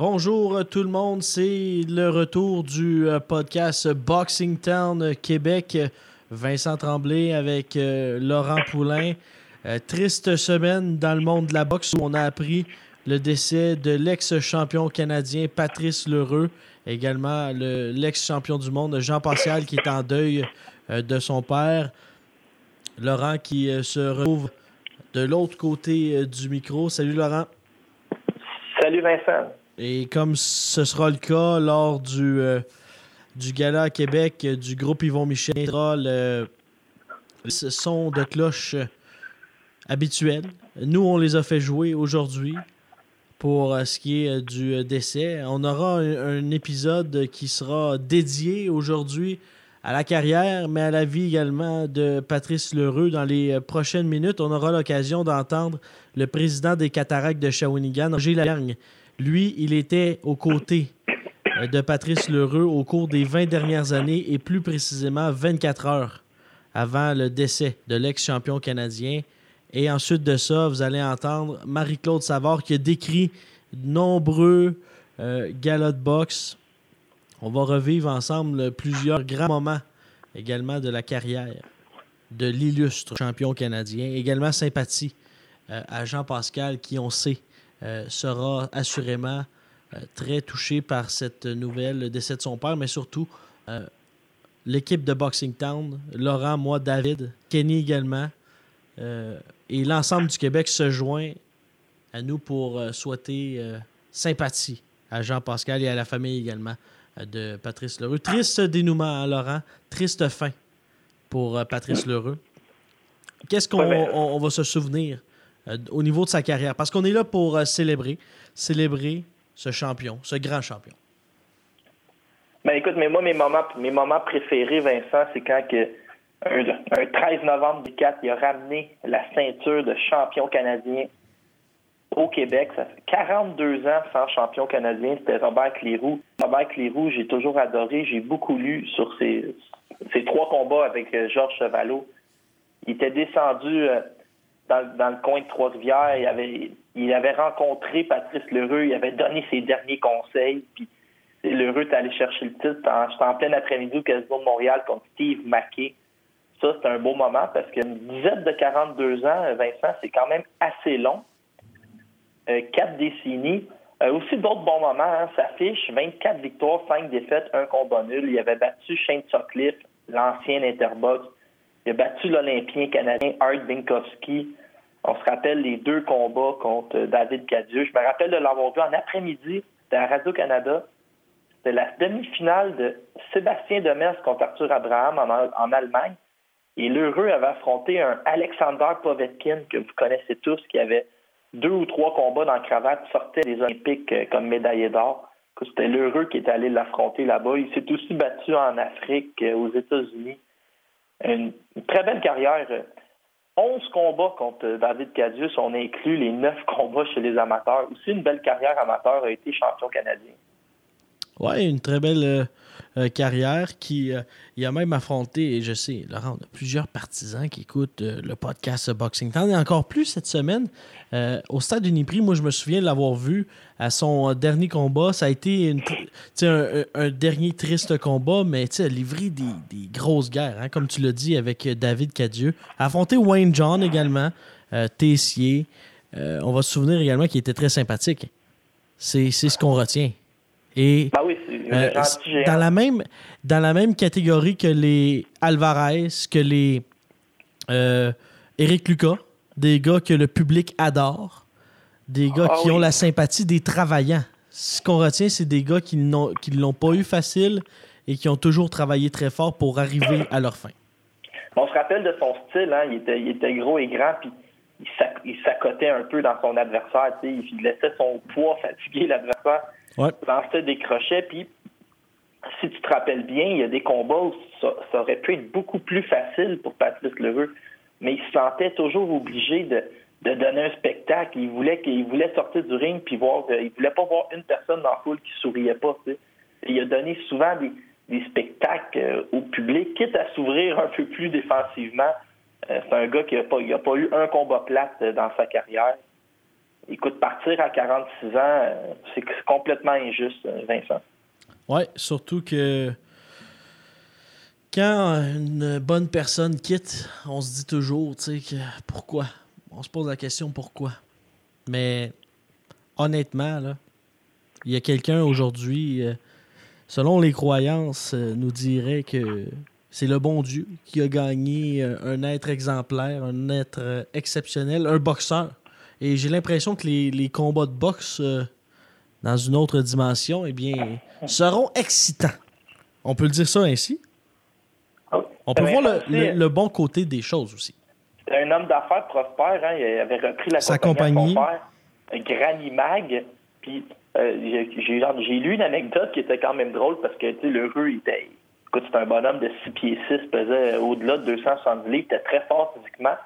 Bonjour tout le monde, c'est le retour du euh, podcast Boxing Town Québec. Vincent Tremblay avec euh, Laurent Poulain. Euh, triste semaine dans le monde de la boxe où on a appris le décès de l'ex-champion canadien Patrice Lheureux, également l'ex-champion du monde Jean Pascal qui est en deuil de son père. Laurent qui se retrouve de l'autre côté du micro. Salut Laurent. Salut Vincent. Et comme ce sera le cas lors du, euh, du gala à Québec euh, du groupe Yvon Michel, le, ce son de cloche euh, habituel. Nous, on les a fait jouer aujourd'hui pour ce qui est du décès. On aura un, épisode qui sera dédié aujourd'hui à la carrière, mais à la vie également de Patrice Lheureux. Dans les prochaines minutes, on aura l'occasion d'entendre le président des cataractes de Shawinigan, Roger Lavergne, lui, il était aux côtés euh, de Patrice Lheureux au cours des 20 dernières années et plus précisément 24 heures avant le décès de l'ex-champion canadien. Et ensuite de ça, vous allez entendre Marie-Claude Savard qui a décrit nombreux euh, galas de boxe. On va revivre ensemble plusieurs grands moments également de la carrière de l'illustre champion canadien. Également sympathie euh, à Jean Pascal qui, on sait, euh, sera assurément euh, très touché par cette nouvelle, le décès de son père, mais surtout euh, l'équipe de Boxing Town, Laurent, moi, David, Kenny également, et l'ensemble du Québec se joint à nous pour souhaiter sympathie à Jean-Pascal et à la famille également de Patrice Lheureux. Triste dénouement, hein, Laurent, triste fin pour Patrice Lheureux. Qu'est-ce qu'on va se souvenir euh, au niveau de sa carrière. Parce qu'on est là pour euh, célébrer, célébrer ce champion, ce grand champion. Ben écoute, mais moi, mes moments, mes moments préférés, Vincent, c'est quand que un, 13 novembre 2004, il a ramené la ceinture de champion canadien au Québec. Ça fait 42 ans sans champion canadien. C'était Robert Cléroux. Robert Cléroux, j'ai toujours adoré. J'ai beaucoup lu sur ses, trois combats avec euh, Georges Chevalot. Il était descendu dans, le coin de Trois-Rivières. Il avait, rencontré Patrice Lheureux, il avait donné ses derniers conseils. Puis Lheureux est allé chercher le titre. J'étais en plein après-midi au Casino de Montréal contre Steve Mackey. Ça, c'est un beau moment parce qu'une dizaine de 42 ans, Vincent, c'est quand même assez long. Euh, quatre décennies. Euh, aussi d'autres bons moments. Hein, s'affiche 24 victoires, 5 défaites, un combat nul. Il avait battu Shane Sutcliffe, l'ancien Interbox. Il a battu l'Olympien canadien Art Binkowski. On se rappelle les deux combats contre David Cadieux. Je me rappelle de l'avoir vu en après-midi à Radio-Canada. C'était la demi-finale de Sébastien Demers contre Arthur Abraham en, Allemagne. Et l'heureux avait affronté un Alexander Povetkin, que vous connaissez tous, qui avait deux ou trois combats dans la cravate, sortait des Olympiques euh, comme médaillé d'or. C'était l'heureux qui est allé l'affronter là-bas. Il s'est aussi battu en Afrique, euh, aux États-Unis. Une, très belle carrière. 11 combats contre David Cadius. On inclut les 9 combats chez les amateurs. Aussi, une belle carrière amateur a été champion canadien. Oui, une très belle euh, euh, carrière qui euh, il a même affronté, et je sais, Laurent, on a plusieurs partisans qui écoutent le podcast Boxing Town et encore plus cette semaine au stade Uniprix. Moi, je me souviens de l'avoir vu à son dernier combat. Ça a été un, dernier triste combat, mais a livré des, des, grosses guerres, hein, comme tu l'as dit avec David Cadieux. Affronté Wayne John également, Tessier. on va se souvenir également qu'il était très sympathique. C'est ce qu'on retient. Et bah euh, dans, la même, dans la même catégorie que les Alvarez, que les euh, Éric Lucas, des gars que le public adore, des gars Ah qui oui. ont la sympathie des travaillants. Ce qu'on retient, c'est des gars qui n'ont qui l'ont pas eu facile et qui ont toujours travaillé très fort pour arriver à leur fin. On se rappelle de son style, hein? il, était, il était gros et grand, puis il s'ac- il s'accotait un peu dans son adversaire. tu sais. Il laissait son poids fatiguer l'adversaire, Ouais. lançait des crochets, puis si tu te rappelles bien, il y a des combats où ça, aurait pu être beaucoup plus facile pour Patrice Lheureux, mais il se sentait toujours obligé de, donner un spectacle. Il voulait qu'il voulait sortir du ring puis voir, euh, il voulait pas voir une personne dans la foule qui souriait pas. il a donné souvent des, spectacles euh, au public, quitte à s'ouvrir un peu plus défensivement. Euh, c'est un gars qui n'a pas, il a pas eu un combat plate euh, dans sa carrière. Écoute, partir à 46 ans, c'est complètement injuste, Vincent. Ouais, surtout que quand une bonne personne quitte, on se dit toujours, tu sais, pourquoi? On se pose la question pourquoi? Mais honnêtement, là, il y a quelqu'un aujourd'hui, euh, selon les croyances, euh, nous dirait que c'est le bon Dieu qui a gagné euh, un être exemplaire, un être exceptionnel, un boxeur. Et j'ai l'impression que les, combats de boxe dans une autre dimension, eh bien, seront excitants. On peut le dire ça ainsi? On peut voir le, le- le bon côté des choses aussi. C'était un homme d'affaires prospère, hein, il avait repris la Sa compagnie, compagnie. Granny Mag. Puis euh, j'ai lu une anecdote qui était quand même drôle parce que tu sais, le rue, il était. Écoute, c'est un bonhomme de 6 pieds 6, pesait au-delà de 270 livres, il était très fort physiquement.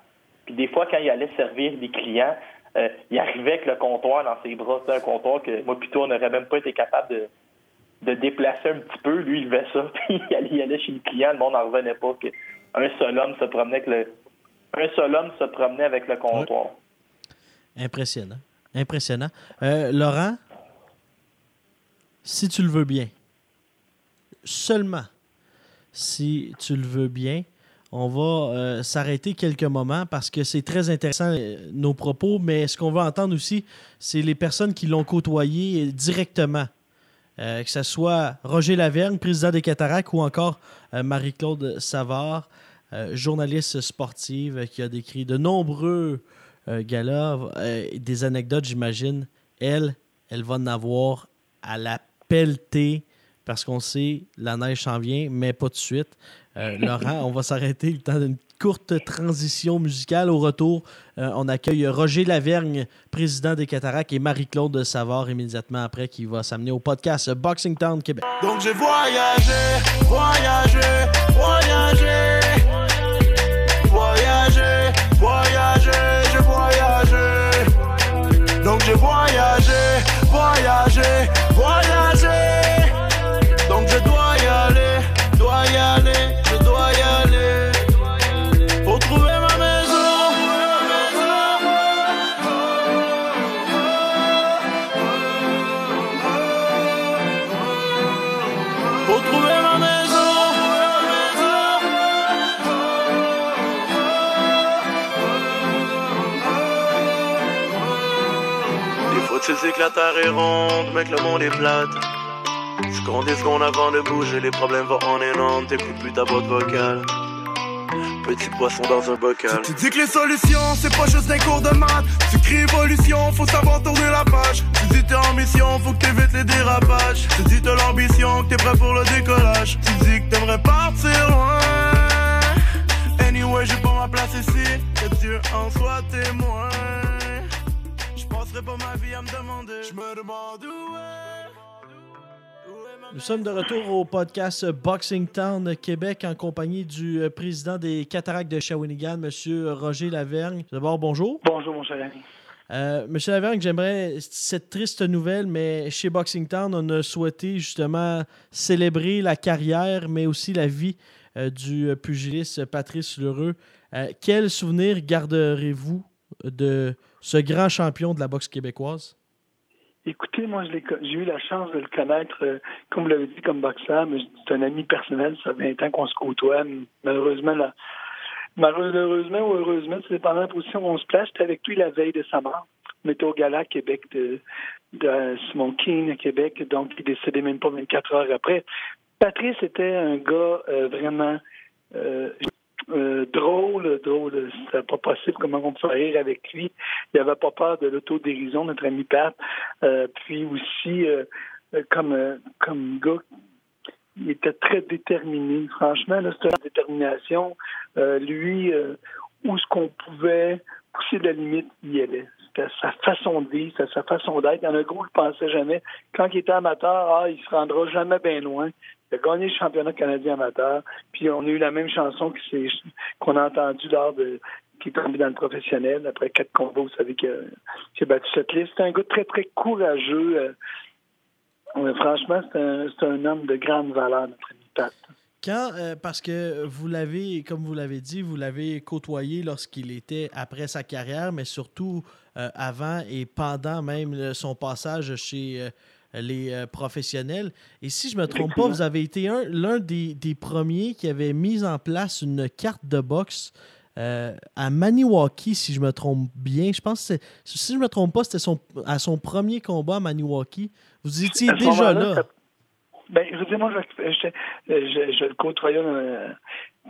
Puis des fois, quand il allait servir des clients, euh, il arrivait avec le comptoir dans ses bras. C'était un comptoir que moi, plutôt, on n'aurait même pas été capable de, de déplacer un petit peu. Lui, il levait ça, puis il allait, il allait chez le client, le monde n'en revenait pas. Que un seul homme se promenait avec le, un seul homme se promenait avec le comptoir. Impressionnant. Impressionnant. Euh, Laurent, si tu le veux bien, seulement si tu le veux bien, on va euh, s'arrêter quelques moments parce que c'est très intéressant euh, nos propos, mais ce qu'on va entendre aussi, c'est les personnes qui l'ont côtoyé directement. Euh, que ce soit Roger Lavergne, président des Cataractes, ou encore Marie-Claude Savard, journaliste sportive qui a décrit de nombreux galas, des anecdotes, j'imagine. Elle, elle va en avoir à la pelleter parce qu'on sait la neige s'en vient, mais pas de suite. Euh, Laurent, on va s'arrêter le temps d'une courte transition musicale. Au retour, euh, on accueille Roger Lavergne, président des Cataractes, et Marie-Claude Savard immédiatement après qui va s'amener au podcast Boxing Town Québec. Donc j'ai voyagé, voyagé, voyagé. Voyagé, voyagé, j'ai voyagé. Donc j'ai voyagé, voyagé, voyagé. Sais que la terre est ronde, mais que le monde est plate. Tu comptes des secondes avant de bouger, les problèmes vont en énorme, t'écoutes plus ta boîte vocale. Petit poisson dans un bocal. Tu, tu dis que les solutions, c'est pas juste un cours de maths. Tu cries évolution, faut savoir tourner la page. Tu dis t'es en mission, faut que t'évites les dérapages. Tu dis t'as l'ambition, que t'es prêt pour le décollage. Tu dis que t'aimerais partir loin. Anyway, j'ai pas ma place ici, que Dieu en soit témoin. Je passerai pas ma vie à me demander. Je me demande où est. Nous sommes de retour au podcast Boxing Town Québec en compagnie du euh, président des Cataractes de Shawinigan, M. Roger Lavergne. D'abord, bonjour. Bonjour, mon cher ami. Euh, Monsieur Lavergne, j'aimerais cette triste nouvelle, mais chez Boxing Town, on a souhaité justement célébrer la carrière, mais aussi la vie euh, du pugiliste Patrice Lheureux. Euh, quel souvenir garderez-vous de ce grand champion de la boxe québécoise? Écoutez, moi, j'ai eu la chance de le connaître, euh, comme vous l'avez dit, comme boxeur, mais c'est un ami personnel. Ça fait 20 ans qu'on se côtoie. Malheureusement, malheureusement ou heureusement, c'est dépendant de la position où on se place. J'étais avec lui la veille de sa mort. On était au gala Québec de, de Simon à Québec, donc il est décédé même pas 24 heures après. Patrice était un gars euh, vraiment... euh, euh, drôle, drôle. C'était pas possible comment on pouvait rire avec lui? Il avait pas peur de l'autodérision, notre ami Pat. Euh, puis aussi, euh, comme, comme gars, il était très déterminé. Franchement, c'était une détermination. lui, où ce qu'on pouvait pousser de la limite, il y allait. C'était sa façon de vivre, c'était sa façon d'être. Il en a un gros qui pensait jamais. Quand il était amateur, ah, il se rendra jamais bien loin. Gagné le championnat canadien amateur. Puis on a eu la même chanson qu'on a entendue lors de qui est tombé dans le professionnel après quatre combats. Vous savez qu'il a, battu cette liste. C'est un gars très, très courageux. Euh, franchement, c'est un, un, homme de grande valeur, notre ami Pat. Quand, euh, parce que vous l'avez, comme vous l'avez dit, vous l'avez côtoyé lorsqu'il était après sa carrière, mais surtout euh, avant et pendant même son passage chez les professionnels. Et si je ne me trompe pas, vous avez été l'un des, des, premiers qui avait mis en place une carte de boxe à Maniwaki, si je me trompe bien. Je pense que si je me trompe pas, c'était son, à son premier combat à Maniwaki. Vous étiez déjà là. Ben, je dis, moi, je, je, je, le côtoyais euh,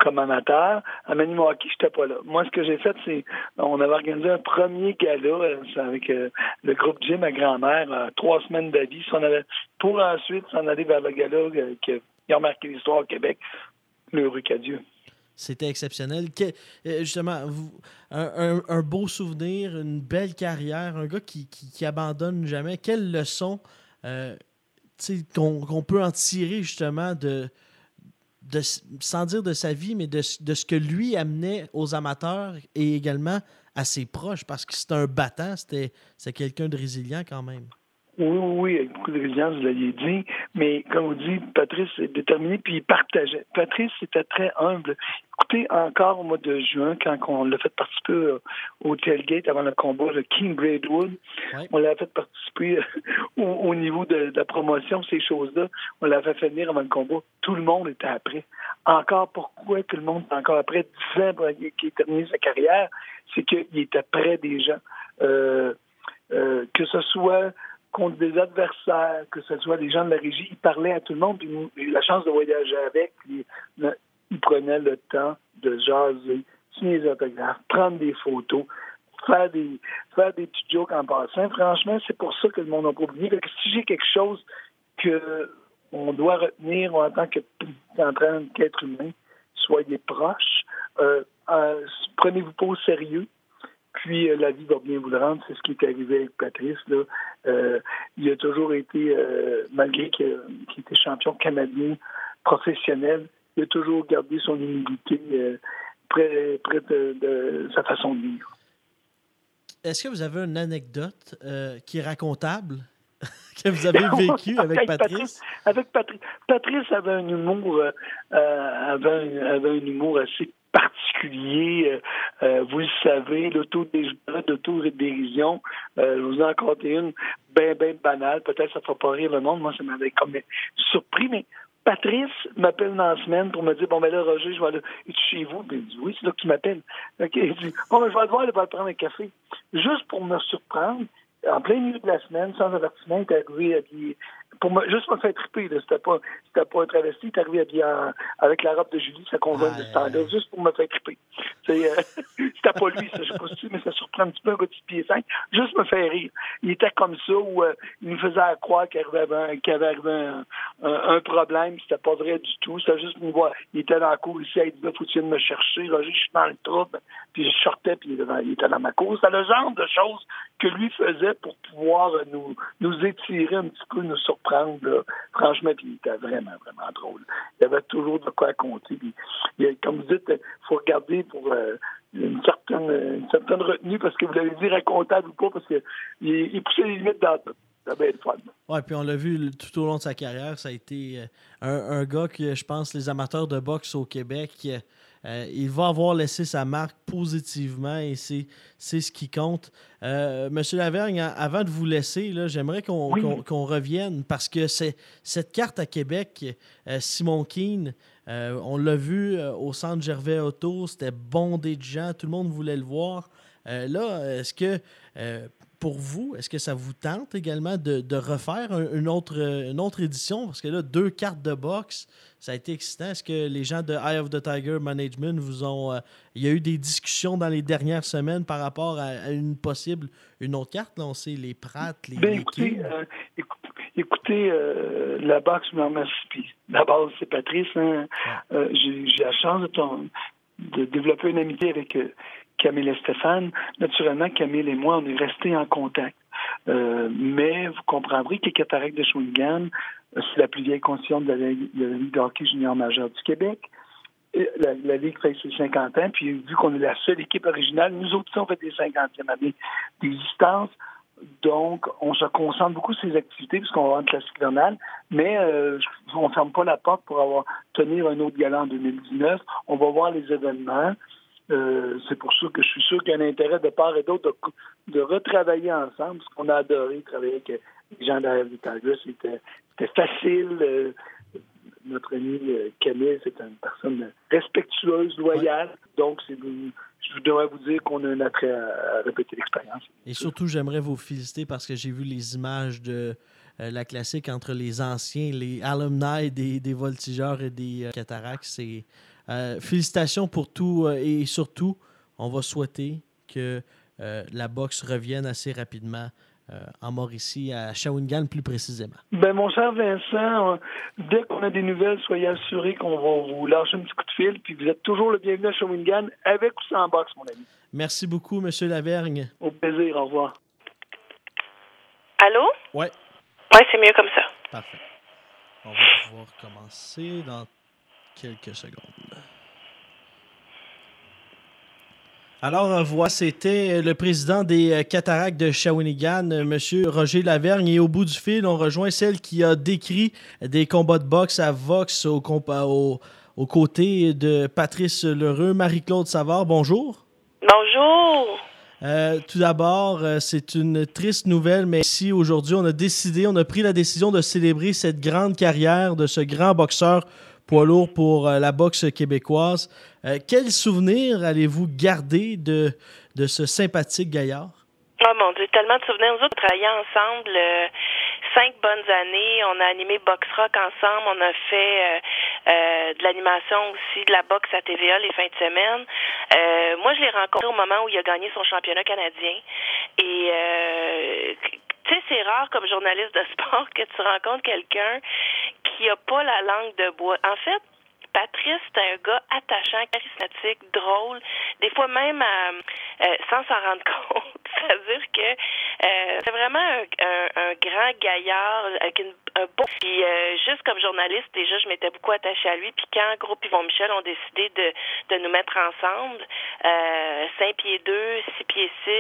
comme amateur. À Maniwaki, je n'étais pas là. Moi, ce que j'ai fait, c'est on avait organisé un premier gala euh, avec euh, le groupe Jim, ma grand-mère, trois semaines d'avis. Pour ensuite s'en aller vers le gala qui a marqué l'histoire au Québec, le rue Cadieux. C'était exceptionnel. justement, un, beau souvenir, une belle carrière, un gars qui, qui, abandonne jamais. Quelle leçon qu'on peut en tirer justement de, sans dire de sa vie, mais de, de, ce que lui amenait aux amateurs et également à ses proches, parce que c'est un battant, c'était quelqu'un de résilient quand même. Oui, oui, avec beaucoup de résilience, vous l'aviez dit. Mais comme vous dites, Patrice est déterminé, puis il partageait. Patrice était très humble. Écoutez, encore au mois de juin, quand on l'a fait participer euh, au tailgate avant le combat, le King Braidwood, on l'a fait participer euh, au, niveau de, la promotion, ces choses-là. On l'a fait venir avant le combat. Tout le monde était après. Encore, pourquoi tout le monde est encore après? 10 ans qu'il a terminé sa carrière? C'est qu'il était près des gens. Euh, que ce soit contre des adversaires, que ce soit des gens de la régie, il parlait à tout le monde, puis a eu la chance de voyager avec, puis il prenait le temps de jaser, signer des autographes, prendre des photos, faire des, faire des petits jokes en passant. Franchement, c'est pour ça que le monde pas oublié. Que si j'ai quelque chose que on doit retenir en tant que en qu'être humain, soyez proches, euh, euh, prenez-vous pas au sérieux, puis euh, la vie va bien vous le rendre. C'est ce qui est arrivé avec Patrice. Là. Euh, il a toujours été, euh, malgré qu'il était champion canadien professionnel, il a toujours gardé son humilité près, près de, sa façon de vivre. Est-ce que vous avez une anecdote qui est racontable que vous avez vécue avec Patrice? Avec Patrice. Patrice avait un humour, avait, avait un humour assez particulier. Euh, euh, vous le savez, l'autodérision, euh, je vous en compte une bien, bien banale. Peut-être ça ne fera pas rire le monde. Moi, ça m'avait comme surpris, mais Patrice m'appelle dans la semaine pour me dire Bon, ben là, Roger, je vais aller. chez vous? Ben, il dit Oui, c'est là que tu m'appelles. OK. Il dit Bon, ben, je vais aller voir, il va prendre un café. Juste pour me surprendre, en plein milieu de la semaine, sans avertissement, il est arrivé. Pour me, juste me faire triper, c'était pas, c'était pas un travesti, il est arrivé habillé avec la robe de Julie, sa conjointe de ce temps-là, juste pour me faire triper. C'est, euh, c'était pas lui, ça, je sais pas si, mais ça surprend un petit peu un petit pied 5, juste me faire rire. Il était comme ça, où euh, il nous faisait croire qu'il avait, qu'il avait un, un, problème, c'était pas vrai du tout, c'était juste une voix. Il était dans la cour ici, il disait, faut-il me chercher, Roger, je suis dans le trouble, puis je sortais, puis il était dans, il était dans ma cour. C'est le genre de choses que lui faisait pour pouvoir nous, nous étirer un petit peu, nous Franchement, puis il était vraiment, vraiment drôle. Il y avait toujours de quoi raconter. comme vous dites, il faut regarder pour euh, une, certaine, une certaine retenue, parce que vous l'avez dit racontable ou pas, parce qu'il il poussait les limites dans tout. Oui, puis on l'a vu tout au long de sa carrière. Ça a été euh, un, un, gars que je pense les amateurs de boxe au Québec euh, il va avoir laissé sa marque positivement et c'est, ce qui compte. Euh, Monsieur Lavergne, avant de vous laisser, j'aimerais qu'on, revienne parce que c'est cette carte à Québec, euh, Simon Keane, on l'a vu au centre Gervais Auto, c'était bondé de gens, tout le monde voulait le voir. là, est-ce que pour vous, est-ce que ça vous tente également de, de refaire une, autre, une autre édition? Parce que là, deux cartes de boxe, ça a été excitant. Est-ce que les gens de Eye of the Tiger Management vous ont. Euh, il y a eu des discussions dans les dernières semaines par rapport à, une possible, une autre carte? Là, on sait les Pratt, les. Ben, écoutez, euh, écoutez euh, la boxe, me remercie. La base, c'est Patrice. Hein. J'ai la chance de, de, développer une amitié avec Camille et Stéphane. Naturellement, Camille et moi, on est restés en contact. Mais vous comprendrez que les cataractes de Shawinigan, c'est la plus vieille constitution de la, Ligue de hockey junior majeur du Québec. La, Ligue fait ses 50 ans, puis vu qu'on est la seule équipe originale, nous autres, on fait des 50e années d'existence. Donc, on se concentre beaucoup sur ces activités puisqu'on va une classique hivernale, mais euh, on ne ferme pas la porte pour avoir tenir un autre galant en 2019. On va voir les événements. Euh, c'est pour ça que je suis sûr qu'il y a un intérêt de part et d'autre de, retravailler ensemble, parce qu'on a adoré travailler avec les gens derrière du Tigers. C'était, facile. Euh, notre ami euh, Camille, c'est une personne respectueuse, loyale. Donc, c'est, je devrais vous dire qu'on a un attrait à, répéter l'expérience. Et surtout, j'aimerais vous féliciter parce que j'ai vu les images de la classique entre les anciens, les alumni des, des voltigeurs et des cataractes. C'est euh, félicitations pour tout euh, et surtout, on va souhaiter que euh, la boxe revienne assez rapidement en Mauricie, à Shawinigan plus précisément. Ben, mon cher Vincent, dès qu'on a des nouvelles, soyez assurés qu'on va vous lâcher un petit coup de fil, puis vous êtes toujours le bienvenu à Shawinigan, avec ou sans boxe, mon ami. Merci beaucoup, M. Lavergne. Au plaisir, au revoir. Allô? Oui. Oui, c'est mieux comme ça. Parfait. On va pouvoir commencer dans quelques secondes. Alors, euh, voilà, c'était le président des euh, cataractes de Shawinigan, euh, M. Roger Lavergne. Et au bout du fil, on rejoint celle qui a décrit des combats de boxe à Vox au, au, aux côtés de Patrice Lheureux. Marie-Claude Savard, bonjour. Bonjour. tout d'abord, c'est une triste nouvelle, mais ici, aujourd'hui, on a décidé, on a pris la décision de célébrer cette grande carrière de ce grand boxeur poids lourd pour euh, la boxe québécoise. Euh, quel souvenir allez-vous garder de, de ce sympathique gaillard? Oh mon Dieu, tellement de souvenirs. Nous autres, travaillé ensemble euh, cinq bonnes années. On a animé Box Rock ensemble. On a fait de l'animation aussi, de la boxe à TVA les fins de semaine. moi, je l'ai rencontré au moment où il a gagné son championnat canadien. Et tu sais, c'est rare comme journaliste de sport que tu rencontres quelqu'un qui a pas la langue de bois. En fait, Patrice, c'est un gars attachant, charismatique, drôle, des fois même euh, sans s'en rendre compte. C'est-à-dire que euh, c'est vraiment un, grand gaillard avec une, un beau. Puis euh, juste comme journaliste, déjà, je m'étais beaucoup attachée à lui. Puis quand Groupe Yvon Michel ont décidé de, de nous mettre ensemble, euh, 5 pieds 2, 6 pieds 6,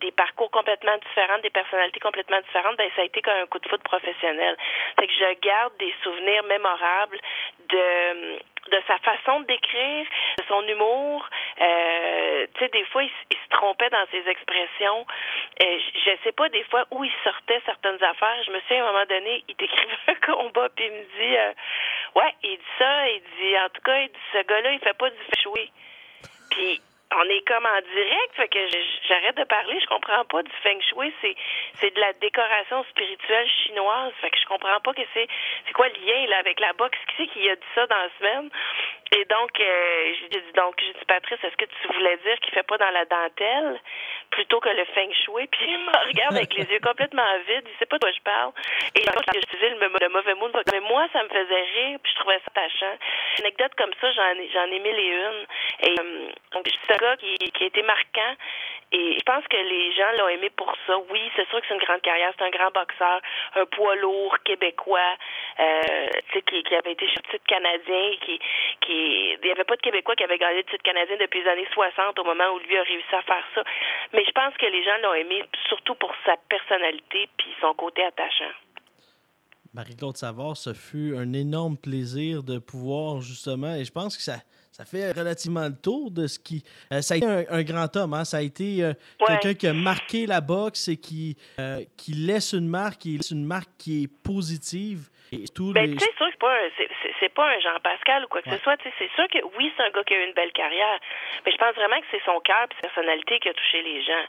des parcours complètement différents, des personnalités complètement différentes, ben ça a été comme un coup de foot professionnel. Fait que je garde des souvenirs mémorables de de sa façon d'écrire, de son humour. Euh, tu sais, des fois, il, se trompait dans ses expressions. Euh, je sais pas, des fois, où il sortait certaines affaires. Je me souviens, à un moment donné, il décrivait un combat, puis il me dit, euh, ouais, il dit ça, il dit, en tout cas, il dit, ce gars-là, il fait pas du feng Puis on est comme en direct, fait que j'arrête de parler, je comprends pas du feng shui, c'est c'est de la décoration spirituelle chinoise, fait que je comprends pas que c'est c'est quoi le lien là avec la boxe, qui c'est qui a dit ça dans la semaine? Et donc euh, j'ai dit donc j'ai dit Patrice, est-ce que tu voulais dire qu'il fait pas dans la dentelle plutôt que le feng shui? Puis il me regarde avec les yeux complètement vides, il sait pas de quoi je parle. Et donc j'ai utilisé le, le mauvais mot, mais moi ça me faisait rire, puis je trouvais ça attachant. Une anecdote comme ça, j'en ai j'en ai mille et une. Euh, qui, qui a été marquant. Et je pense que les gens l'ont aimé pour ça. Oui, c'est sûr que c'est une grande carrière. C'est un grand boxeur, un poids lourd québécois, euh, qui, qui avait été titre canadien. Qui, qui, il n'y avait pas de Québécois qui avait gagné le titre canadien depuis les années 60 au moment où lui a réussi à faire ça. Mais je pense que les gens l'ont aimé surtout pour sa personnalité puis son côté attachant. Marie-Claude Savard, ce fut un énorme plaisir de pouvoir justement, et je pense que ça, ça fait relativement le tour de ce qui. Euh, ça a été un, grand homme, hein? ça a été euh, quelqu'un qui a marqué la boxe et qui, euh, qui laisse une marque, qui laisse une marque qui est positive Et Ben, les... tu sais, c'est sûr que c'est pas c'est- pas un Jean-Pascal ou quoi que Ouais. ce soit. C'est sûr que oui, c'est un gars qui a eu une belle carrière. Mais je pense vraiment que c'est son cœur et sa personnalité qui a touché les gens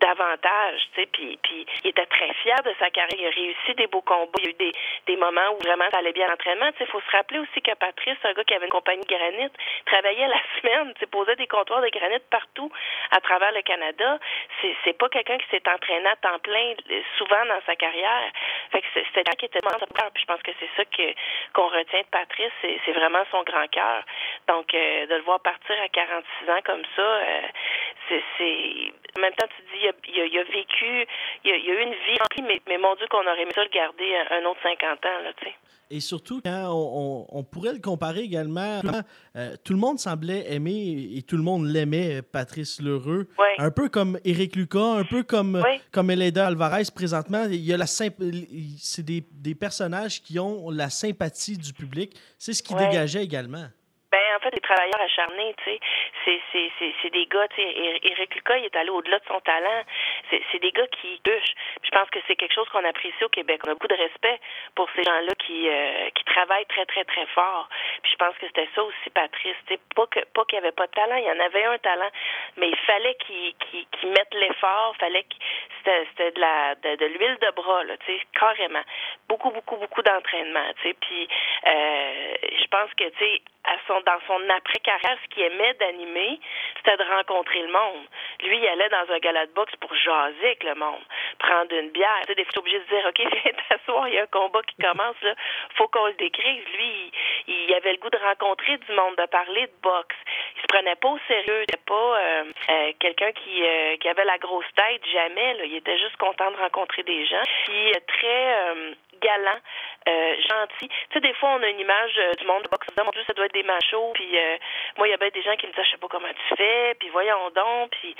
davantage, tu sais. Puis, puis il était très fier de sa carrière. Il a réussi des beaux combats. Il y a eu des, des moments où vraiment ça allait bien l'entraînement. Tu sais, faut se rappeler aussi que Patrice, un gars qui avait une compagnie de granit, travaillait la semaine, tu sais, posait des comptoirs de granit partout à travers le Canada. C'est, c'est pas quelqu'un qui s'est entraîné à temps plein euh, souvent dans sa carrière. Fait que c'est- quelqu'un qui était. Puis je pense que c'est ça que qu'on retient de Patrice, c'est, c'est vraiment son grand cœur. Donc euh, de le voir partir à 46 ans comme ça, euh, c'est, en même temps tu te dis il a, il a, il a vécu, il a, il a eu une vie remplie, mais, mais mon Dieu qu'on aurait aimé ça le garder un, un autre 50 ans là, tu sais. Et surtout, quand on, on- on pourrait le comparer également, euh, tout le monde semblait aimer et tout le monde l'aimait, Patrice Lheureux. Un peu comme Éric Lucas, un peu comme, Oui. comme Eleda Alvarez présentement. Il y a la C'est des, des personnages qui ont la sympathie du public. C'est ce qui dégageait également. Ben, en fait, des travailleurs acharnés, tu sais. C'est, des gars, tu sais. Éric Lucas, il est allé au-delà de son talent. C'est, des gars qui bûchent. Je pense que c'est quelque chose qu'on apprécie au Québec. On a beaucoup de respect pour ces gens-là qui, euh, qui travaillent très, très, très fort. Puis je pense que c'était ça aussi, Patrice. Tu sais, pas, que, pas qu'il n'y avait pas de talent. Il y en avait un talent. Mais il fallait qu'il, qu'il, qu'il mette l'effort. fallait qu'il, c'était, de, la, de, de l'huile de bras, là, tu sais, carrément. Beaucoup, beaucoup, beaucoup d'entraînement, tu sais. Puis euh, je pense que, tu sais, à son, dans son après-carrière, ce qu'il aimait d'animer, c'était de rencontrer le monde. Lui, il allait dans un gala de boxe pour jaser avec le monde, prendre une bière. Tu sais, des fois, obligé de dire, OK, viens t'asseoir, il y a un combat qui commence, là. Faut qu'on le décrive. Lui, il, avait le goût de rencontrer du monde, de parler de boxe. Il se prenait pas au sérieux. Il était pas euh, euh, quelqu'un qui, euh, qui avait la grosse tête, jamais. Il était juste content de rencontrer des gens. Puis, très, galant, gentil. Tu sais, des fois, on a une image du monde de boxe. Mon Dieu, ça doit être des machos. Puis moi, il y a des gens qui me disent, je sais pas comment tu fais. Puis voyons donc. Puis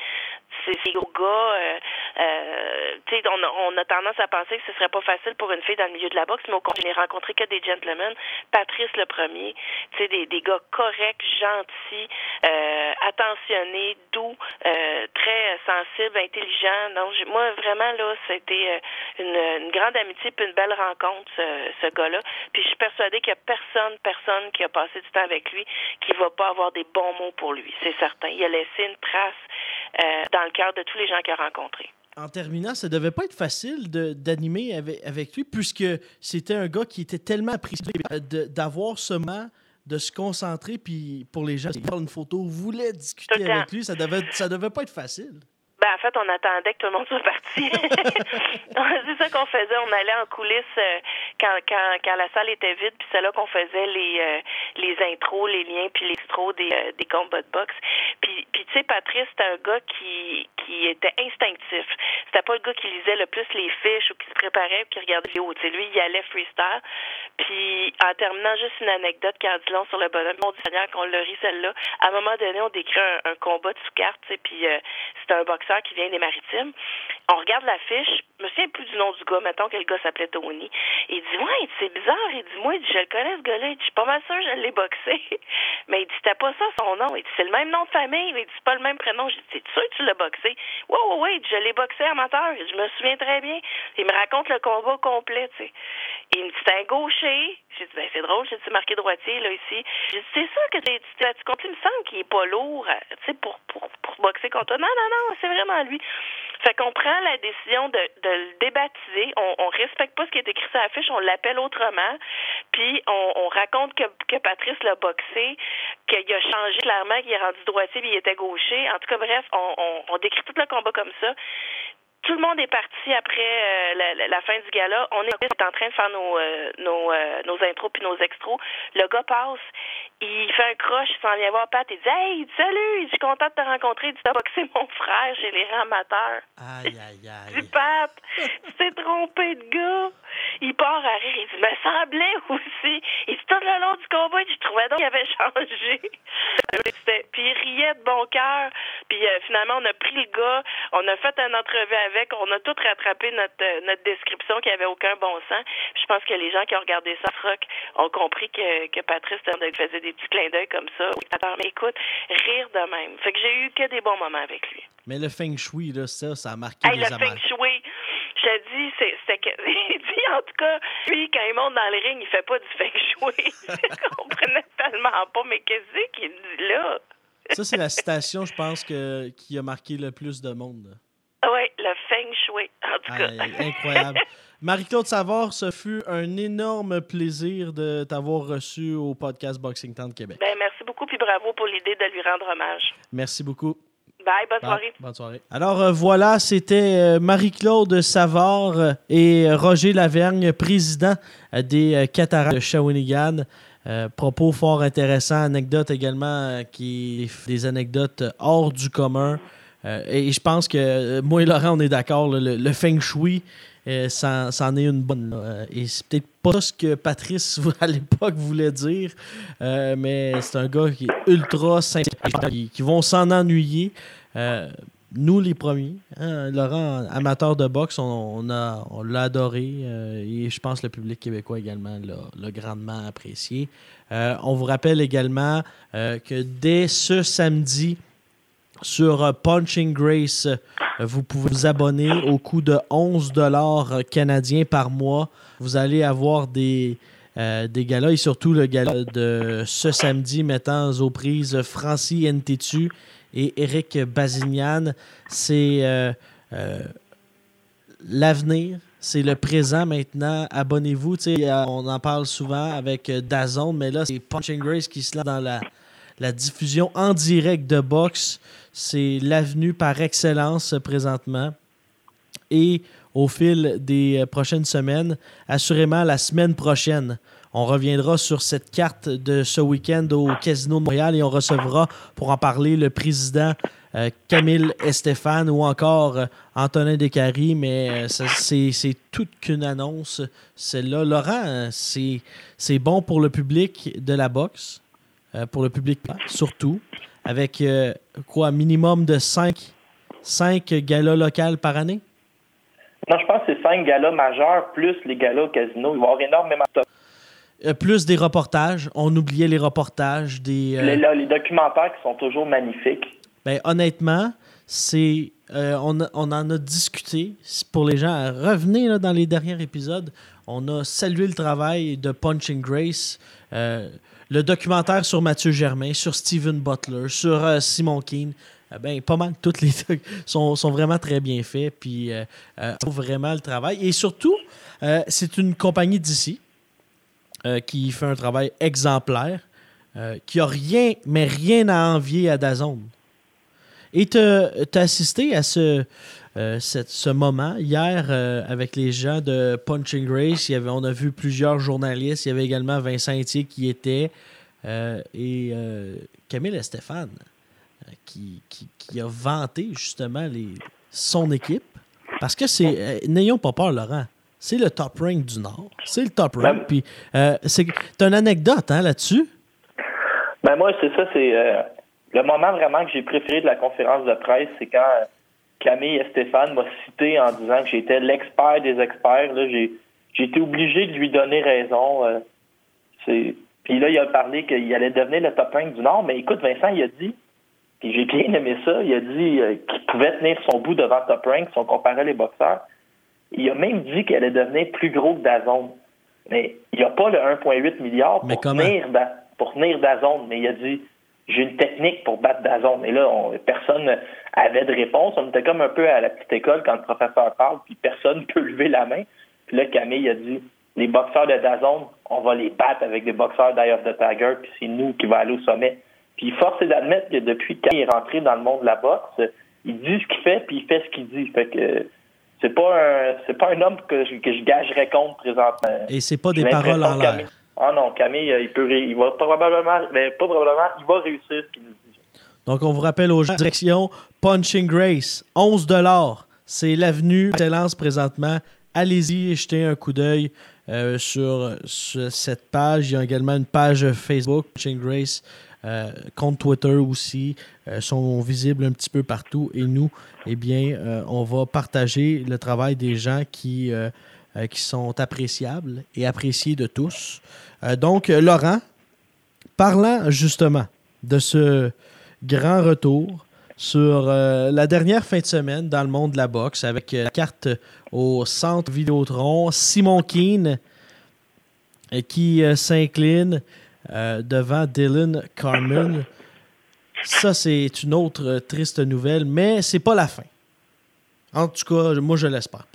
c'est ces gros gars. Euh, euh, tu sais, on a, on a tendance à penser que ce serait pas facile pour une fille dans le milieu de la boxe, mais au contraire, je n'ai rencontré que des gentlemen. Patrice le premier. Tu sais, des, des gars corrects, gentils, euh, attentionnés, doux, euh, très sensibles, intelligents. Donc, moi, vraiment, là, c'était euh, une, une grande amitié puis une belle rencontre, ce, gars-là. Puis je suis persuadée qu'il n'y a personne, personne qui a passé du temps avec lui qui va pas avoir des bons mots pour lui, c'est certain. Il a laissé une trace euh, dans le cœur de tous les gens qu'il a rencontrés. En terminant, ça devait pas être facile d'animer avec, lui, puisque c'était un gars qui était tellement apprécié d'avoir ce moment de se concentrer, puis pour les gens qui prendre une photo, voulaient discuter avec lui, ça devait, ça devait pas être facile. Ben, en fait, on attendait que tout le monde soit parti. c'est ça qu'on faisait. On allait en coulisses euh, quand, quand, quand la salle était vide, puis c'est là qu'on faisait les, euh, les intros, les liens, puis les extros des, euh, des combats de boxe. Puis, puis tu sais, Patrice, c'était un gars qui, qui était instinctif. C'était pas le gars qui lisait le plus les fiches ou qui se préparait ou qui regardait les vidéos. Tu sais, lui, il allait freestyle. Puis, en terminant, juste une anecdote qui en dit long sur le bonhomme. On dit Seigneur qu'on le rit, celle-là. À un moment donné, on décrit un, un combat de sous-carte, tu sais, puis euh, c'est un boxeur qui vient des maritimes. On regarde l'affiche, je me souviens plus du nom du gars, mettons que le gars s'appelait Tony. Il dit, ouais, c'est bizarre. Il dit, moi, je le connais, ce gars-là. Je suis pas mal sûr, je l'ai boxé. Mais il dit, c'était pas ça son nom. Il dit, c'est le même nom de famille. Il dit, c'est pas le même prénom. J'ai dit, c'est sûr que tu l'as boxé? Ouais, ouais, ouais. Je l'ai boxé amateur. Je me souviens très bien. Il me raconte le combat complet. Il me dit, c'est un gaucher. J'ai dit, ben, c'est drôle, j'ai dit, marqué droitier, là, ici. J'ai dit, c'est sûr que tu, tu, tu il me semble qu'il est pas lourd, euh, tu sais, pour, pour, pour boxer contre toi. Non, non, non, c'est vraiment lui. Fait qu'on prend la décision de, le débaptiser. On, on respecte pas ce qui est écrit sur l'affiche, on l'appelle autrement. Puis on, on raconte que, que Patrice l'a boxé, qu'il a changé clairement, qu'il est rendu droitier, puis il était gaucher. En tout cas, bref, on décrit tout le combat comme ça. Tout le monde est parti après euh, la, fin du gala. On est en train de faire nos euh, nos, euh, nos intros puis nos extros. Le gars passe, il fait un croche, il s'en vient voir Pat, il dit Hey, salut, je suis content de te rencontrer. Il dit T'as boxé mon frère chez les rangs amateurs. Aïe, aïe, Il aïe. dit Pat, tu t'es trompé de gars. Il part à rire, il dit Me semblait aussi. Il dit tout le long du combat, je trouvais donc qu'il avait changé. Puis il riait de bon cœur. Puis euh, finalement, on a pris le gars, on a fait une entrevue avec, on a tout rattrapé notre euh, notre description qui avait aucun bon sens. Puis je pense que les gens qui ont regardé ça, Rock, ont compris que, que Patrice faisait des petits clins d'œil comme ça. Mais écoute, rire de même. Fait que j'ai eu que des bons moments avec lui. Mais le feng shui, là, ça, ça a marqué Hey, les le feng shui. Je te dis, c'est, il dit, en tout cas, lui, quand il monte dans le ring, il fait pas du feng shui. je comprenais tellement pas, mais qu'est-ce qu'il dit là? Ça, c'est la citation, je pense, que, qui a marqué le plus de monde. Oui, le feng shui, en tout cas. Incroyable. Marie-Claude Savard, ce fut un énorme plaisir de t'avoir reçu au podcast Boxing Town Québec. Ben, merci beaucoup, puis bravo pour l'idée de lui rendre hommage. Merci beaucoup. Bye, bonne Bye. soirée. Bonne soirée. Alors euh, voilà, c'était euh, Marie-Claude Savard euh, et Roger Lavergne, président euh, des euh, Cataractes de Shawinigan. Euh, propos fort intéressants, anecdotes également, euh, qui des anecdotes hors du commun. Euh, et je pense que euh, moi et Laurent, on est d'accord, le, feng shui, euh, c'en est une bonne. et c'est peut-être pas ce que Patrice à l'époque voulait dire, mais c'est un gars qui est ultra simple, qui, qui vont s'en ennuyer. Nous, les premiers, hein, Laurent, amateur de boxe, on, l'a adoré et je pense que le public québécois également l'a grandement apprécié. On vous rappelle également que dès ce samedi, sur Punching Grace, vous pouvez vous abonner au coût de 11 dollars canadiens par mois. Vous allez avoir des, euh, des galas et surtout le gala de ce samedi mettant aux prises Francis Ntetu et Eric Bazignan. C'est euh, euh, l'avenir. C'est le présent maintenant. Abonnez-vous. On en parle souvent avec Dazone, mais là, c'est Punching Grace qui se lance dans la, la diffusion en direct de boxe. C'est l'avenue par excellence euh, présentement. Et au fil des euh, prochaines semaines, assurément la semaine prochaine, on reviendra sur cette carte de ce week-end au Casino de Montréal et on recevra pour en parler le président euh, Camille Estéphane ou encore Antonin Descaries, mais c'est toute qu'une annonce, celle-là. Laurent, c'est bon pour le public de la boxe, euh, pour le public surtout, avec euh, quoi, minimum de 5 cinq galas locales par année? Non, je pense que c'est cinq galas majeurs plus les galas au casino. Il va y avoir énormément de Euh, plus des reportages. On oubliait les reportages des. euh, les, là, les documentaires qui sont toujours magnifiques. Ben, honnêtement, c'est. euh, on, on en a discuté. Pour les gens, revenez là, dans les derniers épisodes. On a salué le travail de Punching Grace. Le documentaire sur Mathieu Germain, sur Steven Butler, sur euh, Simon Keane. Euh, ben, pas mal, toutes les doc- sont, sont vraiment très bien faits. Puis, euh, euh, vraiment le travail. Et surtout, c'est une compagnie d'ici qui fait un travail exemplaire, qui a rien, mais rien à envier à Dazone. Et tu as assisté à ce, euh, cette- ce moment hier euh, avec les gens de Punching Grace. Il y avait, on a vu plusieurs journalistes. Il y avait également Vincent Etier qui était euh, et Camille et Stéphane qui, qui, qui a vanté justement les, son équipe. Parce que c'est. N'ayons pas peur, Laurent. C'est le top rank du Nord. C'est le top rank. Ben- Puis, c'est t'as une anecdote hein, là-dessus? Ben moi, c'est ça, c'est euh, le moment vraiment que j'ai préféré de la conférence de presse, c'est quand Camille et Stéphane m'ont cité en disant que j'étais l'expert des experts. Là, j'ai j'ai été obligé de lui donner raison. euh, c'est puis là, il a parlé qu'il allait devenir le top 5 du Nord. Mais écoute, Vincent, il a dit, puis j'ai bien aimé ça, il a dit euh, qu'il pouvait tenir son bout devant top rank si on comparait les boxeurs. Il a même dit qu'il allait devenir plus gros que Dazone. Mais il n'y a pas le 1,8 milliard pour tenir, Da- pour tenir Dazone. Mais il a dit j'ai une technique pour battre Dazone. Et là, on- personne avait de réponse. On était comme un peu à la petite école quand le professeur parle, puis personne ne peut lever la main. Puis là, Camille a dit les boxeurs de Dazone, on va les battre avec des boxeurs d'Eye of the Tiger, puis c'est nous qui va aller au sommet. Puis force est d'admettre que depuis qu'il est rentré dans le monde de la boxe, il dit ce qu'il fait, puis il fait ce qu'il dit. Fait que c'est pas un c'est pas un homme que je, que je gagerais contre présentement. Et c'est pas des paroles en l'air. Ah non, Camille, euh, il peut il va probablement mais pas probablement, il va réussir ce qu'il nous dit. Donc, on vous rappelle aux gens, direction Punching Grace, 11 C'est l'avenue Excellence présentement. Allez-y, jetez un coup d'œil euh, sur, cette page. Il y a également une page Facebook, Punching Grace, euh, compte Twitter aussi, euh, sont visibles un petit peu partout. Et nous, eh bien, on va partager le travail des gens qui, euh, qui sont appréciables et appréciés de tous. Euh, donc, euh, Laurent, parlant justement de ce grand retour, sur la dernière fin de semaine dans le monde de la boxe avec la carte au centre Vidéotron. Simon Keane qui s'incline devant Dylan Carmen. Ça, c'est une autre triste nouvelle, mais c'est pas la fin. En tout cas, moi, je l'espère.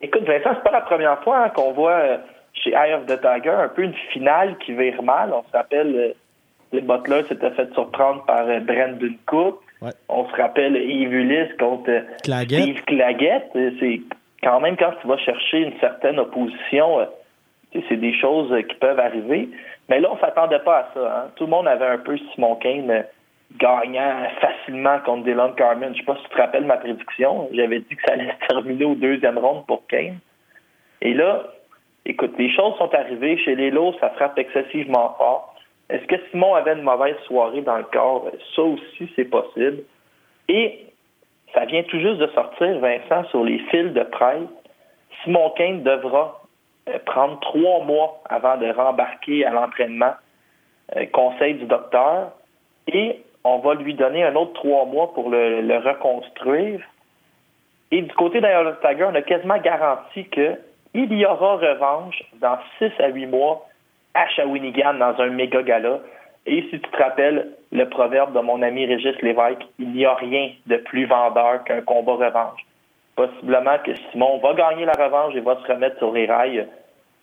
Écoute, Vincent, c'est pas la première fois hein, qu'on voit euh, chez Eye of the Tiger un peu une finale qui vire mal. On se rappelle, euh, les Butler s'étaient fait surprendre par euh, Brandon Cook. Ouais. On se rappelle Yves Ulysse contre Claguette. Steve Claggett. Euh, C'est quand même quand tu vas chercher une certaine opposition, c'est des choses qui peuvent arriver. Mais là, on s'attendait pas à ça. hein. Tout le monde avait un peu Simon Kane gagnant facilement contre Dylan Carmen. Je sais pas si tu te rappelles ma prédiction. J'avais dit que ça allait se terminer au deuxième round pour Kane. Et là, écoute, les choses sont arrivées. Chez les ça frappe excessivement fort. Est-ce que Simon avait une mauvaise soirée dans le corps? Ça aussi, c'est possible. Et ça vient tout juste de sortir, Vincent, sur les fils de presse. Simon Kane devra euh, prendre trois mois avant de rembarquer à l'entraînement. Euh, conseil du docteur. Et on va lui donner un autre trois mois pour le, reconstruire. Et du côté d'Iron Tiger, on a quasiment garanti que il y aura revanche dans 6 à 8 mois à Shawinigan dans un méga gala. Et si tu te rappelles le proverbe de mon ami Régis Lévesque, il n'y a rien de plus vendeur qu'un combat revanche. Possiblement que Simon va gagner la revanche et va se remettre sur les rails.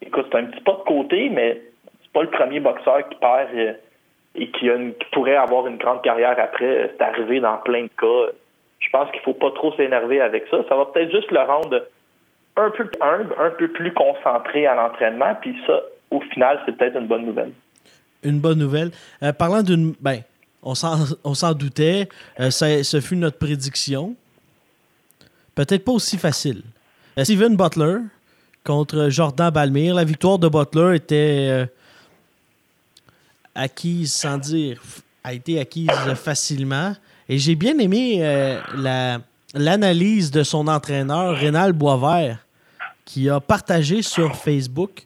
Écoute, c'est un petit pas de côté, mais c'est pas le premier boxeur qui perd euh, et qui, pourrait avoir une grande carrière après. C'est arrivé dans plein de cas. Je pense qu'il faut pas trop s'énerver avec ça. Ça va peut-être juste le rendre un peu humble, un peu plus concentré à l'entraînement. Puis ça, au final, c'est peut-être une bonne nouvelle. Une bonne nouvelle. Euh, parlant d'une. Ben, on s'en doutait. Euh, ça- ce fut notre prédiction. Peut-être pas aussi facile. Euh, Steven Butler contre Jordan Balmire. La victoire de Butler était acquise, sans dire, a été acquise facilement. Et j'ai bien aimé euh, la- l'analyse de son entraîneur, Rénal Boisvert, qui a partagé sur Facebook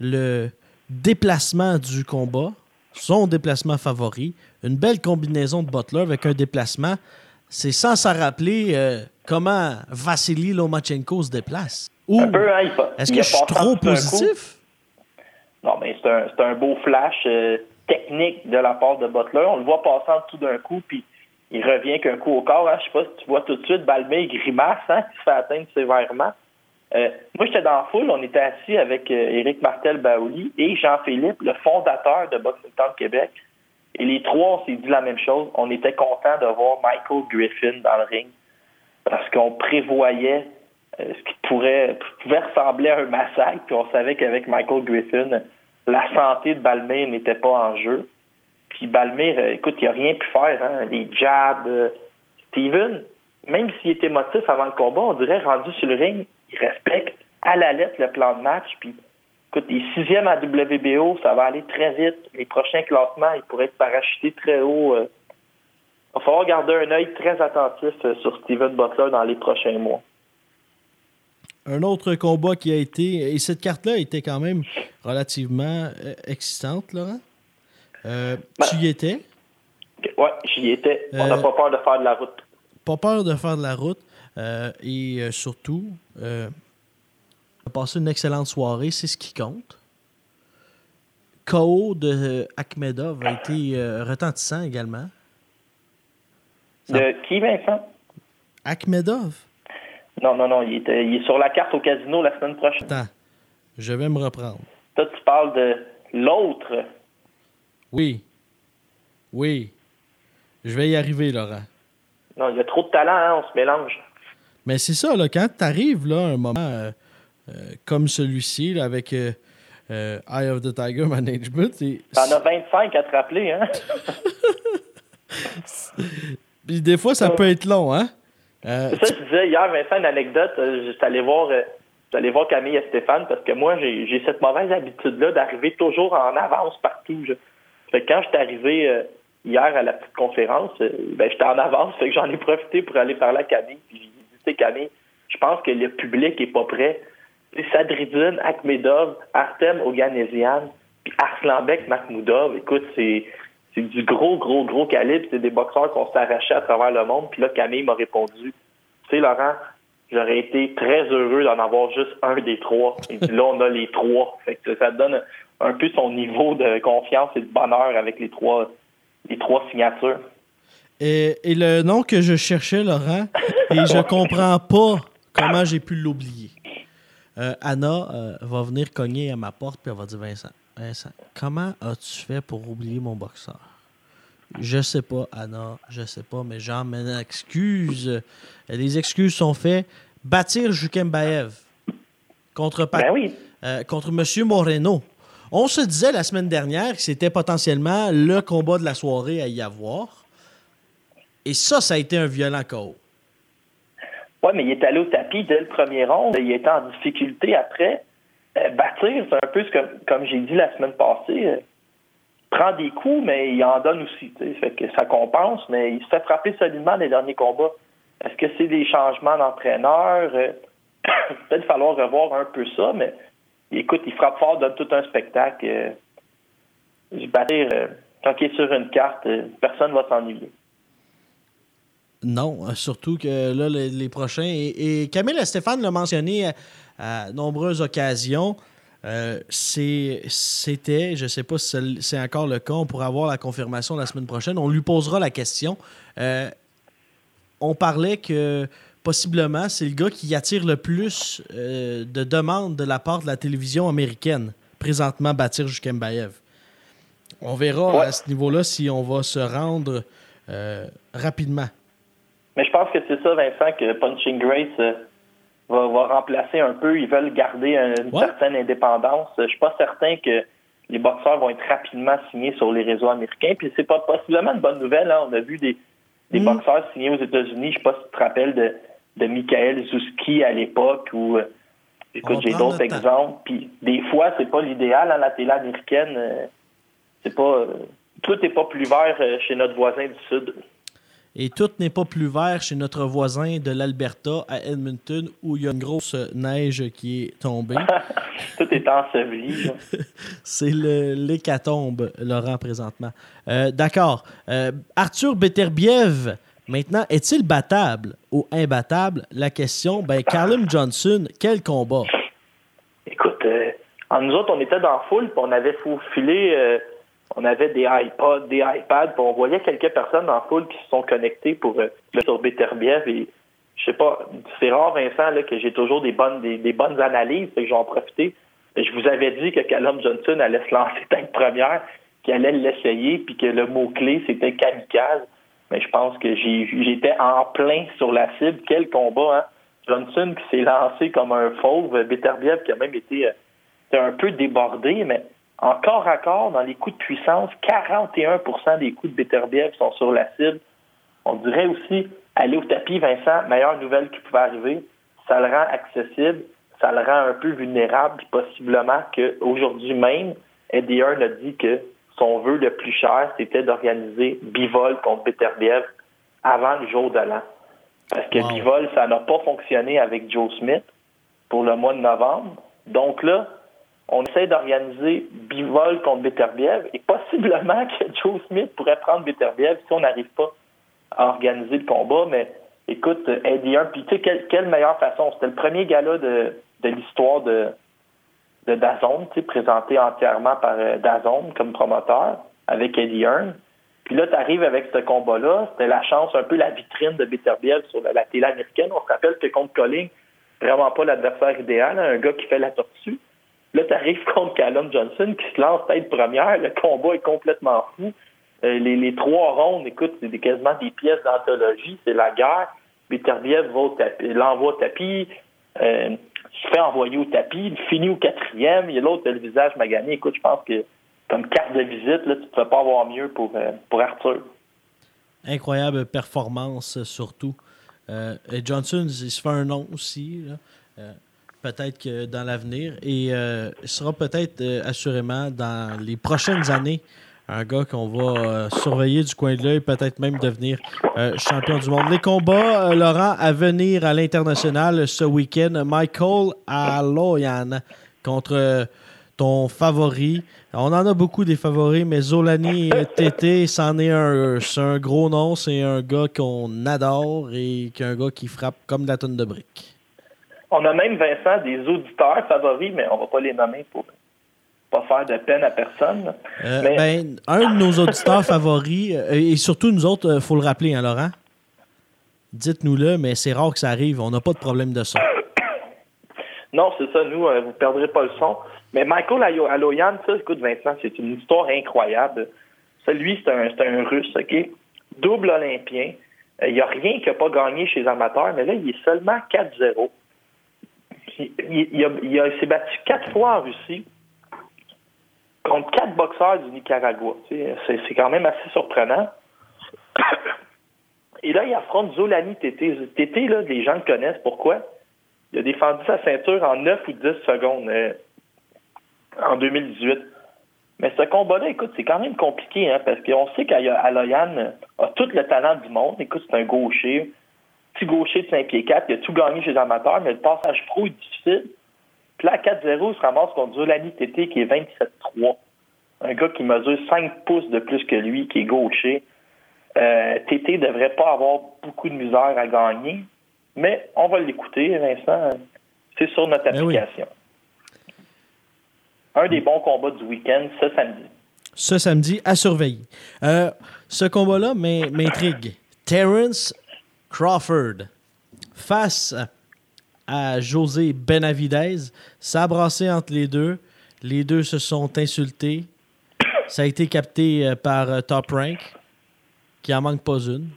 le déplacement du combat, son déplacement favori, une belle combinaison de Butler avec un déplacement. C'est sans s'en rappeler euh, comment Vassili Lomachenko se déplace. Ou Un peu, hein, est-ce que je suis trop coup. positif? Non, mais c'est un, c'est un beau flash euh, technique de la part de Butler. On le voit en dessous d'un coup, puis il revient qu'un coup au corps. Hein. Je sais pas si tu vois tout de suite Balmé grimace, hein, qui se fait atteindre sévèrement. Euh, moi, j'étais dans la foule. On était assis avec euh, Éric Martel-Baouli et Jean-Philippe, le fondateur de Boxing Town Québec. Et les trois, on s'est dit la même chose. On était content de voir Michael Griffin dans le ring parce qu'on prévoyait euh, ce qui pourrait pouvait ressembler à un massacre. Puis on savait qu'avec Michael Griffin, la santé de Balmire n'était pas en jeu. Puis Balmire, euh, écoute, il n'a rien pu faire. Hein? Les jabs. euh, Steven, même s'il était motif avant le combat, on dirait rendu sur le ring, il respecte à la lettre le plan de match. Puis écoute, il est sixième à WBO, ça va aller très vite. Les prochains classements, il pourrait être parachuté très haut. euh. Il va falloir garder un œil très attentif sur Steven Butler dans les prochains mois. Un autre combat qui a été. Et cette carte-là était quand même relativement euh, excitante, Laurent. Euh, Ben- tu y étais? Ouais, j'y étais. On n'a Euh, pas peur de faire de la route. Pas peur de faire de la route. euh, et surtout, on a passé une excellente soirée. C'est ce qui compte. KO de Akhmedov a été retentissant également. ça- De qui, Vincent? Akhmedov? Non, non, non, il, était, il est sur la carte au casino la semaine prochaine. Attends, je vais me reprendre. Toi, tu parles de l'autre. Oui. Oui. Je vais y arriver, Laurent. Non, il y a trop de talent, hein, on se mélange. Mais c'est ça, là, quand tu arrives là, à un moment euh, euh, comme celui-ci, là, avec euh, euh, Eye of the Tiger Management, T'en as 25 à te rappeler, hein? puis des fois, ça peut être long, hein? Euh, C'est ça, je disais hier, Vincent, une anecdote. euh, J'étais allé voir, euh, allé voir Camille et Stéphane parce que moi, j'ai cette mauvaise habitude-là d'arriver toujours en avance partout. je- Fait que quand j'étais arrivé hier à la petite conférence, ben, j'étais en avance. Fait que j'en ai profité pour aller parler à Camille. J'ai dit, tu Camille, je pense que le public est pas prêt. Sadridine, Akhmedov, Artem Oganesian, puis Arslanbek Makhmoudov. Écoute, c'est c'est du gros, gros, gros calibre. C'est des boxeurs qu'on s'arrachait à travers le monde. Puis là, Camille m'a répondu, tu sais, Laurent, j'aurais été très heureux d'en avoir juste un des trois. Et puis là, on a les trois. Fait que ça donne un peu son niveau de confiance et de bonheur avec les trois, les trois signatures. Et, et le nom que je cherchais, Laurent, et je comprends pas comment j'ai pu l'oublier. Euh, Anna euh, va venir cogner à ma porte puis elle va dire Vincent, Vincent, comment as-tu fait pour oublier mon boxeur? Je sais pas, Anna, je sais pas, mais j'en m'excuse. Les excuses sont faites. Bâtir Jukembaev contre, Pat- Ben oui. euh, contre M. Moreno. On se disait la semaine dernière que c'était potentiellement le combat de la soirée à y avoir. Et ça, ça a été un violent chaos. Oui, mais il est allé au tapis dès le premier round. Il était en difficulté après. Euh, bâtir, c'est un peu ce que, comme j'ai dit la semaine passée. euh, prend des coups, mais il en donne aussi. ça compense, mais il se fait frapper solidement les derniers combats. Est-ce que c'est des changements d'entraîneur? Euh, Peut-être falloir revoir un peu ça, mais écoute, il frappe fort, donne tout un spectacle. Euh, Bâtir, quand il est sur une carte, personne ne va s'ennuyer. Non, surtout que là, les, prochains. Et, et Camille et Stéphane l'a mentionné à, nombreuses occasions. euh, C'était, je ne sais pas si c'est- encore le cas, on pourra avoir la confirmation la semaine prochaine. On lui posera la question. Euh, on parlait que possiblement c'est le gars qui attire le plus euh, de demandes de la part de la télévision américaine, présentement Batir Jukembaev. On verra Ouais. à ce niveau-là si on va se rendre rapidement. Mais je pense que c'est ça, Vincent, que Punching Grace va, va remplacer un peu. Ils veulent garder un- une certaine indépendance. Je suis pas certain que les boxeurs vont être rapidement signés sur les réseaux américains. Puis c'est pas possiblement une bonne nouvelle. hein. On a vu des, des Mm. boxeurs signés aux États-Unis. Je sais pas si tu te rappelles de, de Michael Zuski à l'époque ou euh, écoute, j'ai d'autres exemples. Puis des fois, c'est pas l'idéal. hein, la télé américaine, euh, c'est pas euh, tout n'est pas plus vert euh, chez notre voisin du Sud. Et tout n'est pas plus vert chez notre voisin de l'Alberta à Edmonton où il y a une grosse neige qui est tombée. tout est enseveli. C'est l'hécatombe, Laurent, présentement. Euh, D'accord. Euh, Arthur Beterbiev, maintenant, est-il battable ou imbattable? La question, ben, Callum Johnson, quel combat? Écoute, euh, en nous autres, on était dans la foule, puis on avait faufilé, on avait des iPods, des iPads, puis on voyait quelques personnes la foule qui se sont connectées pour euh, le sur Beterbiev. Et je sais pas, c'est rare, Vincent, là, que j'ai toujours des bonnes, des, bonnes analyses, fait que j'en profiter. Je vous avais dit que Callum Johnson allait se lancer tête première, qu'il allait l'essayer, puis que le mot-clé, c'était kamikaze. Mais je pense que j'étais en plein sur la cible. Quel combat, hein? Johnson qui s'est lancé comme un fauve, Beterbiev qui a même été euh, un peu débordé, mais en corps à corps, dans les coups de puissance, 41% des coups de Beterbiev sont sur la cible. On dirait aussi aller au tapis, Vincent, meilleure nouvelle qui pouvait arriver, ça le rend accessible, ça le rend un peu vulnérable, puis possiblement qu'aujourd'hui même, Eddie Hearn a dit que son vœu le plus cher, c'était d'organiser Bivol contre Beterbiev avant le jour de l'an. Parce que Wow. Bivol, ça n'a pas fonctionné avec Joe Smith pour le mois de novembre. Donc là, on essaie d'organiser Bivol contre Beterbiev et possiblement que Joe Smith pourrait prendre Beterbiev si on n'arrive pas à organiser le combat. Mais écoute, Eddie Hearn, puis tu sais, quelle, quelle meilleure façon? C'était le premier gala de, de l'histoire de, de Dazone, présenté entièrement par euh, Dazone comme promoteur avec Eddie Hearn. Puis là, tu arrives avec ce combat-là. C'était la chance, un peu la vitrine de Beterbiev sur la, la télé américaine. On se rappelle que contre Colling, vraiment pas l'adversaire idéal, hein, un gars qui fait la tortue. Là, tu arrives contre Callum Johnson qui se lance tête première. Le combat est complètement fou. Euh, les, trois rondes, écoute, c'est quasiment des pièces d'anthologie. C'est la guerre. Beterbiev va l'envoie au tapis, euh, se fait envoyer au tapis, il finit au quatrième. Il y a l'autre, le visage magané. Écoute, je pense que comme carte de visite, là, tu ne peux pas avoir mieux pour, euh, pour Arthur. Incroyable performance, surtout. Euh, Johnson, il se fait un nom aussi. Peut-être que dans l'avenir. Et euh, il sera peut-être euh, assurément dans les prochaines années un gars qu'on va euh, surveiller du coin de l'œil, peut-être même devenir champion du monde. Les combats, Laurent, à venir à l'international ce week-end. Michael Aloyan contre ton favori. On en a beaucoup des favoris, mais Zolani TT, c'en est un. C'est un gros nom. C'est un gars qu'on adore et un gars qui frappe comme de la tonne de briques. On a même, Vincent, des auditeurs favoris, mais on va pas les nommer pour pas faire de peine à personne. Euh, ben, un de nos auditeurs favoris, euh, et surtout nous autres, il euh, faut le rappeler, hein, Laurent? Dites-nous-le, mais c'est rare que ça arrive. On n'a pas de problème de son. Non, c'est ça, nous, vous ne perdrez pas le son. Mais Michael Aloyan, ça, écoute, Vincent, c'est une histoire incroyable. Ça, lui, c'est un, un, Russe, OK? Double Olympien. Il n'y a rien qui n'a pas gagné chez les amateurs, mais là, il est seulement 4-0. Il, il, s'est battu quatre fois en Russie contre quatre boxeurs du Nicaragua. C'est quand même assez surprenant. Et là, il affronte Zolani Tété. Tété, là, les gens le connaissent. Pourquoi? Il a défendu sa ceinture en 9 ou 10 secondes euh, en 2018. Mais ce combat-là, écoute, c'est quand même compliqué, hein, parce qu'on sait qu'Aloyan a tout le talent du monde. Écoute, c'est un gaucher, petit gaucher de 5 pieds 4, il a tout gagné chez les amateurs, mais le passage pro est difficile. Puis là, 4-0, il se ramasse contre Zolani Tété, qui est 27-3. Un gars qui mesure 5 pouces de plus que lui, qui est gaucher. Euh, Tété ne devrait pas avoir beaucoup de misère à gagner, mais on va l'écouter, Vincent. C'est sur notre ben application. Un des bons combats du week-end, ce samedi. Ce samedi, à surveiller. Euh, ce combat-là m'intrigue. Terence Crawford face à José Benavidez. Ça a brassé entre les deux. Les deux se sont insultés. Ça a été capté euh, par euh, Top Rank, qui en manque pas une.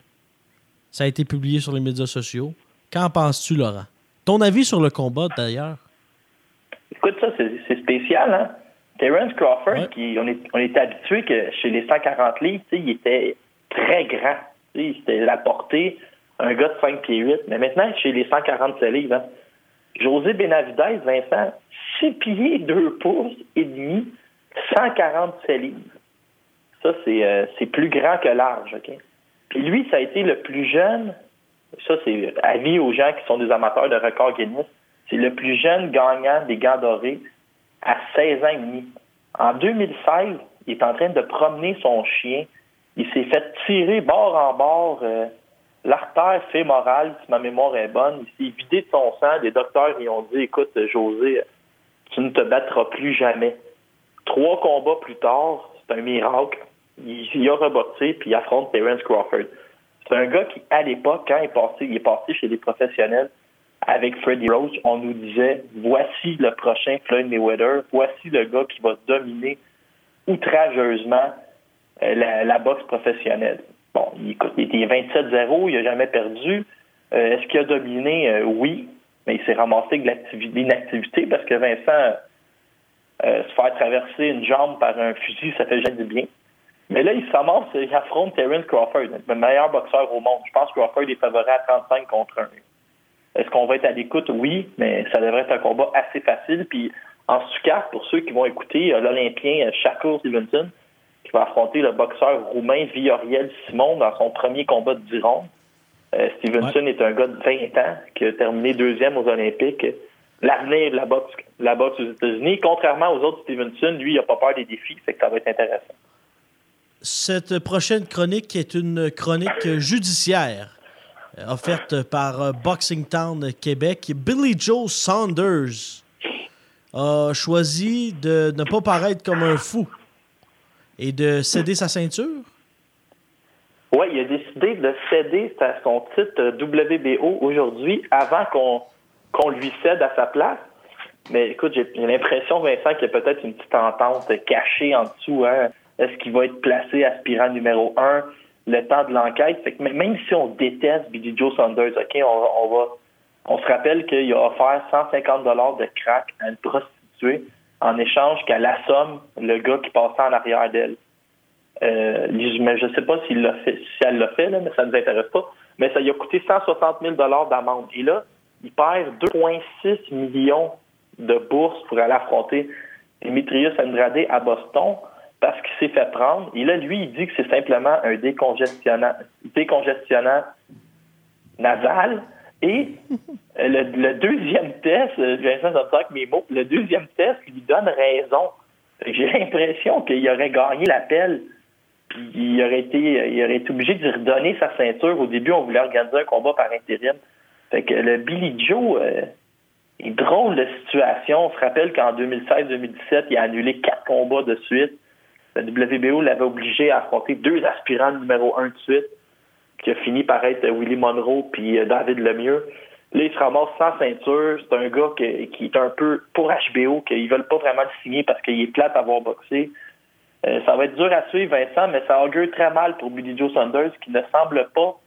Ça a été publié sur les médias sociaux. Qu'en penses-tu, Laurent? Ton avis sur le combat, d'ailleurs? Écoute, ça, c'est spécial, hein? Terence Crawford, qui, on, est, on est habitué que chez les 140 livres, il était très grand. C'était la portée, un gars de 5 pieds 8. Mais maintenant, chez les 147 livres, hein, José Benavidez, Vincent, 6 pieds 2 pouces et demi, 147 livres. Ça, euh, c'est plus grand que large, OK? Puis lui, ça a été le plus jeune, ça, c'est avis aux gens qui sont des amateurs de record Guinness, c'est le plus jeune gagnant des gants dorés à 16 ans et demi. En 2016, il est en train de promener son chien. Il s'est fait tirer bord en bord euh, l'artère fémorale, si ma mémoire est bonne. Il s'est vidé de son sang. Les docteurs lui ont dit Écoute, José, tu ne te battras plus jamais. Trois combats plus tard, c'est un miracle. Il, a reboxé puis il affronte Terence Crawford. C'est un gars qui, à l'époque, quand il est passé, il est passé chez les professionnels avec Freddie Rose, on nous disait voici le prochain Floyd Mayweather, voici le gars qui va dominer outrageusement euh, la, boxe professionnelle. Bon, il, il était 27-0, il n'a jamais perdu. Euh, est-ce qu'il a dominé? Euh, oui, mais il s'est ramassé avec l'inactivité parce que Vincent, se faire traverser une jambe par un fusil, ça fait jamais du bien. Mais là, il se ramasse, il affronte Terence Crawford, le meilleur boxeur au monde. Je pense que Crawford est favori à 35 contre 1. Est-ce qu'on va être à l'écoute? Oui, mais ça devrait être un combat assez facile. Puis en cas, pour ceux qui vont écouter, l'Olympien Shakur Stevenson qui va affronter le boxeur roumain Vioriel Simon dans son premier combat de 10 euh, Stevenson est un gars de 20 ans qui a terminé deuxième aux Olympiques. L'avenir de la boxe, la boxe aux États-Unis, contrairement aux autres Stevenson, lui, il n'a pas peur des défis, fait que ça va être intéressant. Cette prochaine chronique est une chronique judiciaire offerte par euh, Boxing Town Québec. Billy Joe Saunders a choisi de ne pas paraître comme un fou et de céder sa ceinture? Oui, il a décidé de céder son titre WBO aujourd'hui avant qu'on lui cède à sa place. Mais écoute, j'ai l'impression, Vincent, qu'il y a peut-être une petite entente cachée en dessous. Hein. Est-ce qu'il va être placé aspirant numéro un? le temps de l'enquête? Même si on déteste Billy Joe Saunders, OK, on, va on se rappelle qu'il a offert 150 dollars de crack à une prostituée en échange qu'elle assomme le gars qui passait en arrière d'elle. Euh, mais je ne sais pas s'il si elle l'a fait, là, mais ça ne nous intéresse pas. Mais ça lui a coûté 160 000 dollars d'amende. Et là, il perd 2,6 millions de bourses pour aller affronter Dimitrius Andrade à Boston parce qu'il s'est fait prendre. Et là, lui, il dit que c'est simplement un décongestionnant, décongestionnant nasal Et euh, le, deuxième test, Vincent ça avec mes mots, le deuxième test lui donne raison. J'ai l'impression qu'il aurait gagné l'appel, puis il aurait été, il aurait été obligé de lui redonner sa ceinture. Au début, on voulait organiser un combat par intérim. Fait que le Billy Joe euh, est drôle de situation. On se rappelle qu'en 2016-2017, il a annulé quatre combats de suite. La WBO l'avait obligé à affronter deux aspirants numéro un de suite, qui a fini par être Willie Monroe puis euh, David Lemieux. Là, il se ramasse sans ceinture. C'est un gars qui, qui est un peu pour HBO, qu'ils veulent pas vraiment le signer parce qu'il est plate à avoir boxé. Euh, ça va être dur à suivre, Vincent, mais ça augure très mal pour Billy Joe Saunders, qui ne semble pas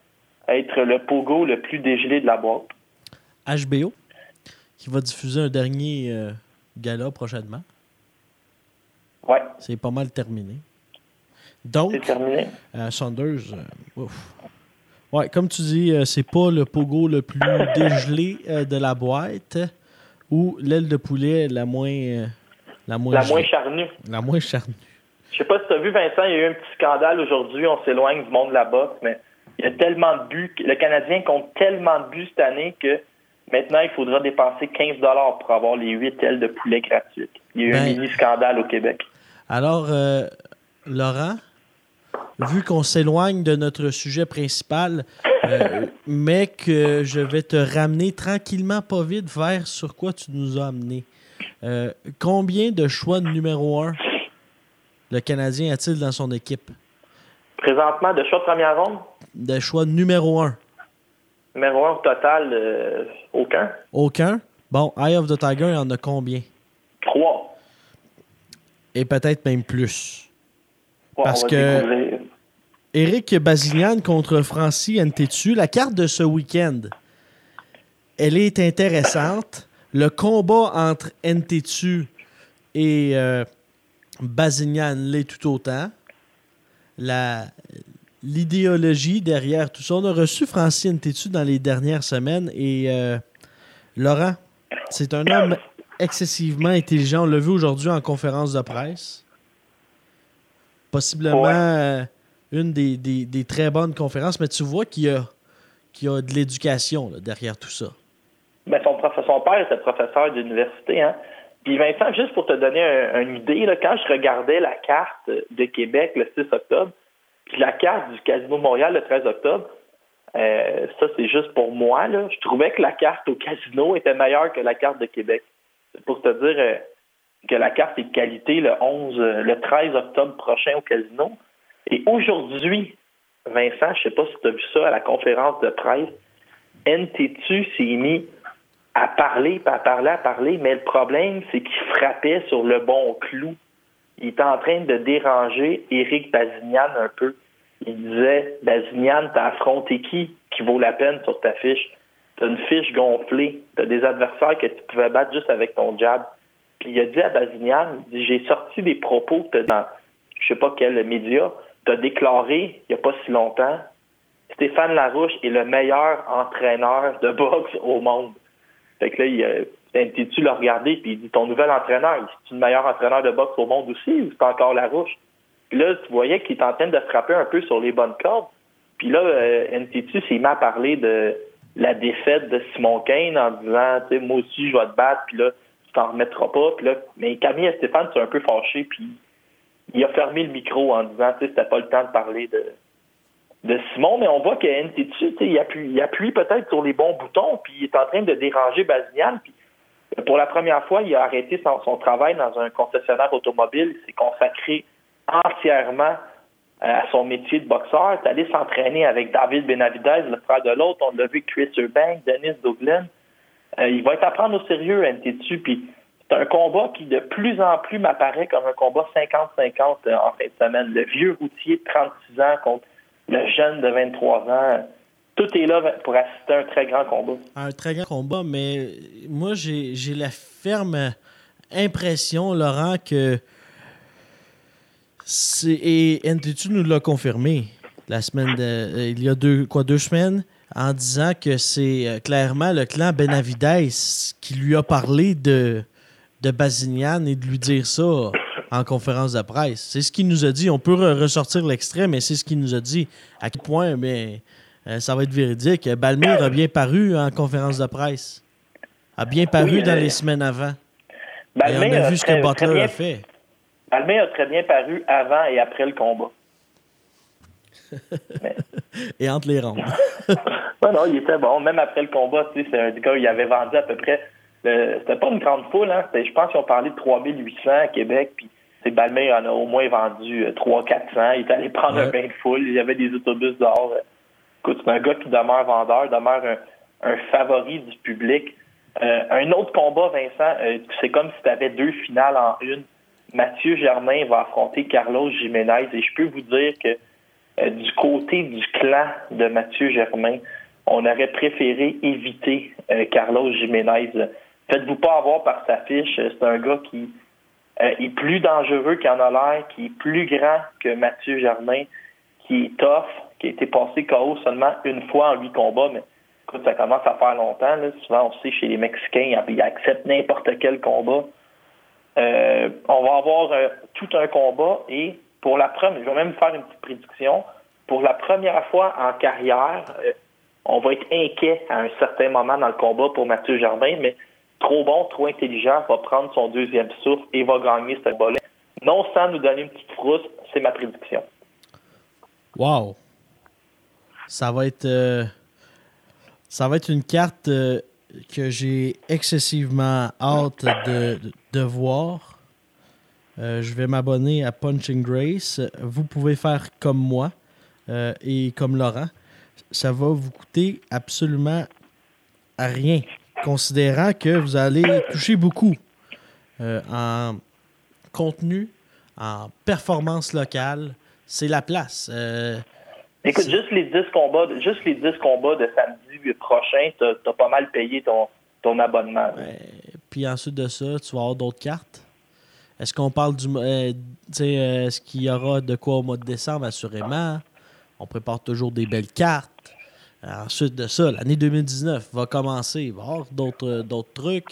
être le pogo le plus dégelé de la boîte. HBO, qui va diffuser un dernier euh, gala prochainement. Ouais, C'est pas mal terminé. Donc, terminé. euh, Saunders, ouf. Ouais, comme tu dis, euh, c'est pas le pogo le plus dégelé euh, de la boîte ou l'aile de poulet la moins, euh, la moins, La moins charnue. la moins charnue. Je sais pas si tu as vu, Vincent, il y a eu un petit scandale aujourd'hui. On s'éloigne du monde de la boxe, mais il y a tellement de buts. Le Canadien compte tellement de buts cette année que maintenant, il faudra dépenser 15 pour avoir les 8 ailes de poulet gratuites. Il y a eu un Ben- mini scandale au Québec. Alors, euh, Laurent, vu qu'on s'éloigne de notre sujet principal, euh, mais que je vais te ramener tranquillement, pas vite, vers sur quoi tu nous as amené. Euh, combien de choix de numéro un le Canadien a-t-il dans son équipe? Présentement, de choix de première ronde, De choix numéro un. numéro 1 au total, euh, aucun. Aucun? Bon, Eye of the Tiger, il en a combien? 3. Et peut-être même plus. Parce que-. Eric Bazilian contre Francis Ntetu. La carte de ce week-end, elle est intéressante. Le combat entre Ntetu et euh, l'est tout autant. La, l'idéologie derrière tout ça. On a reçu Francis Ntetu dans les dernières semaines et euh, Laurent, c'est un homme excessivement intelligent. On l'a vu aujourd'hui en conférence de presse. Possiblement Ouais. Une des, des- très bonnes conférences, mais tu vois qu'il y a, qu'il y a de l'éducation derrière tout ça. Ben, son, prof- son père était professeur d'université. Hein? Puis Vincent, juste pour te donner un- une idée, là, quand je regardais la carte de Québec le 6 octobre, puis la carte du Casino Montréal le 13 octobre, euh, ça c'est juste pour moi, là, je trouvais que la carte au casino était meilleure que la carte de Québec. C'est pour te dire euh, que la carte est de qualité le 11, euh, le 13 octobre prochain au casino. Et aujourd'hui, Vincent, je sais pas si tu as vu ça à la conférence de presse, NTTU s'est mis à parler, à parler, à parler, mais le problème, c'est qu'il frappait sur le bon clou. Il était en train de déranger Éric Bazignan un peu. Il disait Bazignan, t'as affronté qui qui vaut la peine sur ta fiche? T'as une fiche gonflée, t'as des adversaires que tu pouvais battre juste avec ton jab. Puis il a dit à Bazignan, j'ai sorti des propos que dans je sais pas quel média, t'as déclaré il n'y a pas si longtemps Stéphane Larouche est le meilleur entraîneur de boxe au monde. Fait que là, il, euh, tu l'a regardé puis il dit ton nouvel entraîneur, c'est le meilleur entraîneur de boxe au monde aussi ou c'est encore Larouche? Puis là, tu voyais qu'il est en train de frapper un peu sur les bonnes cordes. Puis là, euh, NTT s'est mis à parler de la défaite de Simon Kane en disant, tu sais, moi aussi, je vais te battre, puis là, tu t'en remettras pas. Puis là, mais Camille et Stéphane sont un peu fâchés, puis il a fermé le micro en disant, sais, c'était pas le temps de parler de, Simon, mais on voit que NTT, il appuie, il appuie peut-être sur les bons boutons, puis il est en train de déranger Bazignan, puis pour la première fois, il a arrêté son, travail dans un concessionnaire automobile, il s'est consacré entièrement à son métier de boxeur. Il est allé s'entraîner avec David Benavidez, le frère de l'autre. On l'a vu Chris Eubank, Dennis Douglin. Euh, il va être à prendre au sérieux, NTTU. Puis c'est un combat qui de plus en plus m'apparaît comme un combat 50-50 euh, en fin de semaine. Le vieux routier de 36 ans contre le jeune de 23 ans. Tout est là pour assister à un très grand combat. Un très grand combat, mais moi, j'ai la ferme impression, Laurent, que. Et NTT nous l'a confirmé la semaine de, euh, il y a deux, quoi, deux semaines en disant que c'est euh, clairement le clan Benavidez qui lui a parlé de, de Bazignan et de lui dire ça en conférence de presse. C'est ce qu'il nous a dit. On peut re- ressortir l'extrait, mais c'est ce qu'il nous a dit. À quel point mais, euh, ça va être véridique. Balmire a bien paru en conférence de presse. A bien paru Oui, dans euh, les semaines avant. Et on a vu ce que Butler bien- a fait. Balmain a très bien paru avant et après le combat. Et entre les rondes. Non, non, il était bon. Même après le combat, tu sais, c'est un gars, il avait vendu à peu près. C'était pas une grande foule, hein. Je pense qu'ils ont parlé de 3800 à Québec, puis Balmain en a au moins vendu 300-400. Il est allé prendre un bain de foule. Il y avait des autobus dehors. Écoute, c'est un gars qui demeure vendeur, demeure un, un favori du public. Euh, un autre combat, Vincent, euh, c'est comme si tu avais deux finales en une. Mathieu Germain va affronter Carlos Jiménez et je peux vous dire que euh, du côté du clan de Mathieu Germain, on aurait préféré éviter euh, Carlos Jiménez. Faites-vous pas avoir par sa fiche. C'est un gars qui euh, est plus dangereux qu'il en a l'air, qui est plus grand que Mathieu Germain, qui est tough, qui a été passé KO seulement une fois en huit combats, mais écoute, ça commence à faire longtemps. Là. Souvent, on sait chez les Mexicains, ils acceptent n'importe quel combat. Euh, on va avoir euh, tout un combat et pour la première, je vais même faire une petite prédiction. Pour la première fois en carrière, euh, on va être inquiet à un certain moment dans le combat pour Mathieu Jardin, mais trop bon, trop intelligent, va prendre son deuxième souffle et va gagner ce combat-là. Non sans nous donner une petite frousse, c'est ma prédiction. Wow. Ça va être. euh, ça va être une carte euh, que j'ai excessivement hâte de, de- voir. Euh, je vais m'abonner à Punching Grace. Vous pouvez faire comme moi et comme Laurent. Ça va vous coûter absolument rien, considérant que vous allez toucher beaucoup euh, en contenu, en performance locale. C'est la place. Euh, Écoute, juste les 10 combats, de- juste les 10 combats de samedi prochain, t'as as pas mal payé ton, ton abonnement. Ouais, Puis ensuite de ça, tu vas avoir d'autres cartes. Est-ce qu'on parle du. euh, tu sais, euh, Est-ce qu'il y aura de quoi au mois de décembre, assurément? On prépare toujours des belles cartes. Euh, Ensuite de ça, l'année 2019 va commencer. Il va y avoir d'autres d'autres trucs.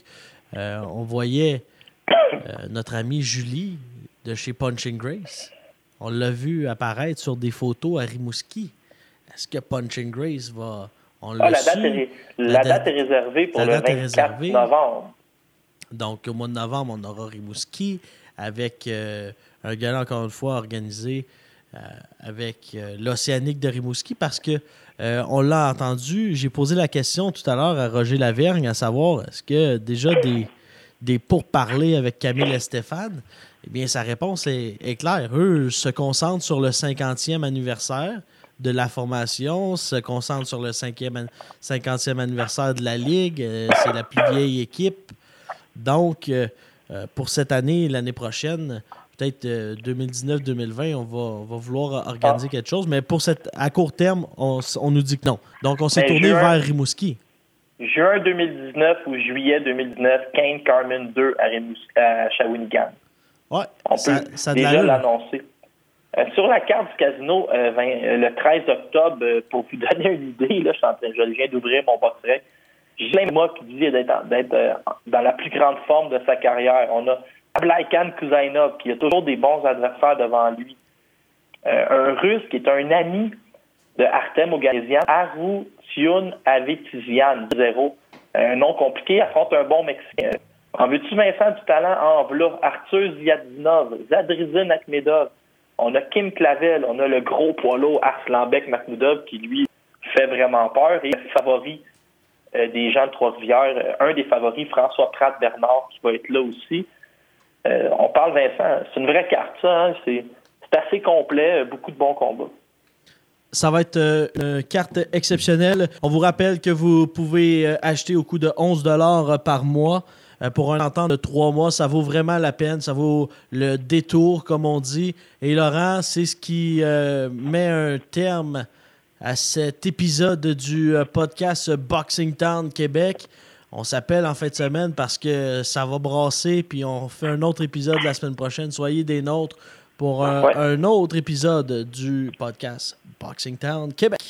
Euh, on voyait euh, notre amie Julie de chez Punching Grace. On l'a vu apparaître sur des photos à Rimouski. Est-ce que Punching Grace va. On Ah, l'a date est, La la date- date est réservée pour le date est 24 réservée. novembre. Donc, au mois de novembre, on aura Rimouski avec euh, un gala, encore une fois, organisé euh, avec euh, l'Océanique de Rimouski parce que euh, on l'a entendu. J'ai posé la question tout à l'heure à Roger Lavergne à savoir est-ce que déjà des, des pourparlers avec Camille et Stéphane? Eh bien, sa réponse est, claire. Eux se concentrent sur le 50e anniversaire de la formation, se concentrent sur le 5e, an- 50e anniversaire de la Ligue. Euh, C'est la plus vieille équipe. Donc, euh, pour cette année, l'année prochaine, peut-être euh, 2019-2020, on va, on va vouloir organiser quelque chose. Mais pour cette, à court terme, on, nous dit que non. Donc, on s'est Ben, tourné juin- vers Rimouski. Juin 2019 ou juillet 2019, Kane Carmen 2 à, Rimous- à Shawinigan. Ouais, On ça, peut ça déjà l'annoncer. Euh, sur la carte du casino, euh, euh, le 13 octobre, euh, pour vous donner une idée, là, je, suis en train- je viens d'ouvrir mon box rec. J'ai moi qui dit d'être euh, dans la plus grande forme de sa carrière. On a Ablaikan Kuzainov, qui a toujours des bons adversaires devant lui. Euh, un Russe qui est un ami de Artem Oganesian, Aru Tion Avetizian, 0. Un nom compliqué, affronte un bon Mexicain. En veux-tu Vincent du talent? En v'là, Arthur Ziadinov, Zadrizin Akhmedov, on a Kim Clavel, on a le gros poids lourd Arslanbek Makhmoudov qui lui fait vraiment peur et favori euh, des gens de Trois-Rivières, euh, un des favoris, François Pratt Bernard, qui va être là aussi. Euh, on parle Vincent, c'est une vraie carte, ça, hein, c'est assez complet, euh, beaucoup de bons combats. Ça va être euh, une carte exceptionnelle. On vous rappelle que vous pouvez acheter au coût de 11 dollars par mois. Pour un entente de trois mois, ça vaut vraiment la peine. Ça vaut le détour, comme on dit. Et Laurent, c'est ce qui met un terme à cet épisode du podcast Boxing Town Québec. On s'appelle en fin de semaine parce que ça va brasser, puis on fait un autre épisode la semaine prochaine. Soyez des nôtres pour un, Ouais. un autre épisode du podcast Boxing Town Québec.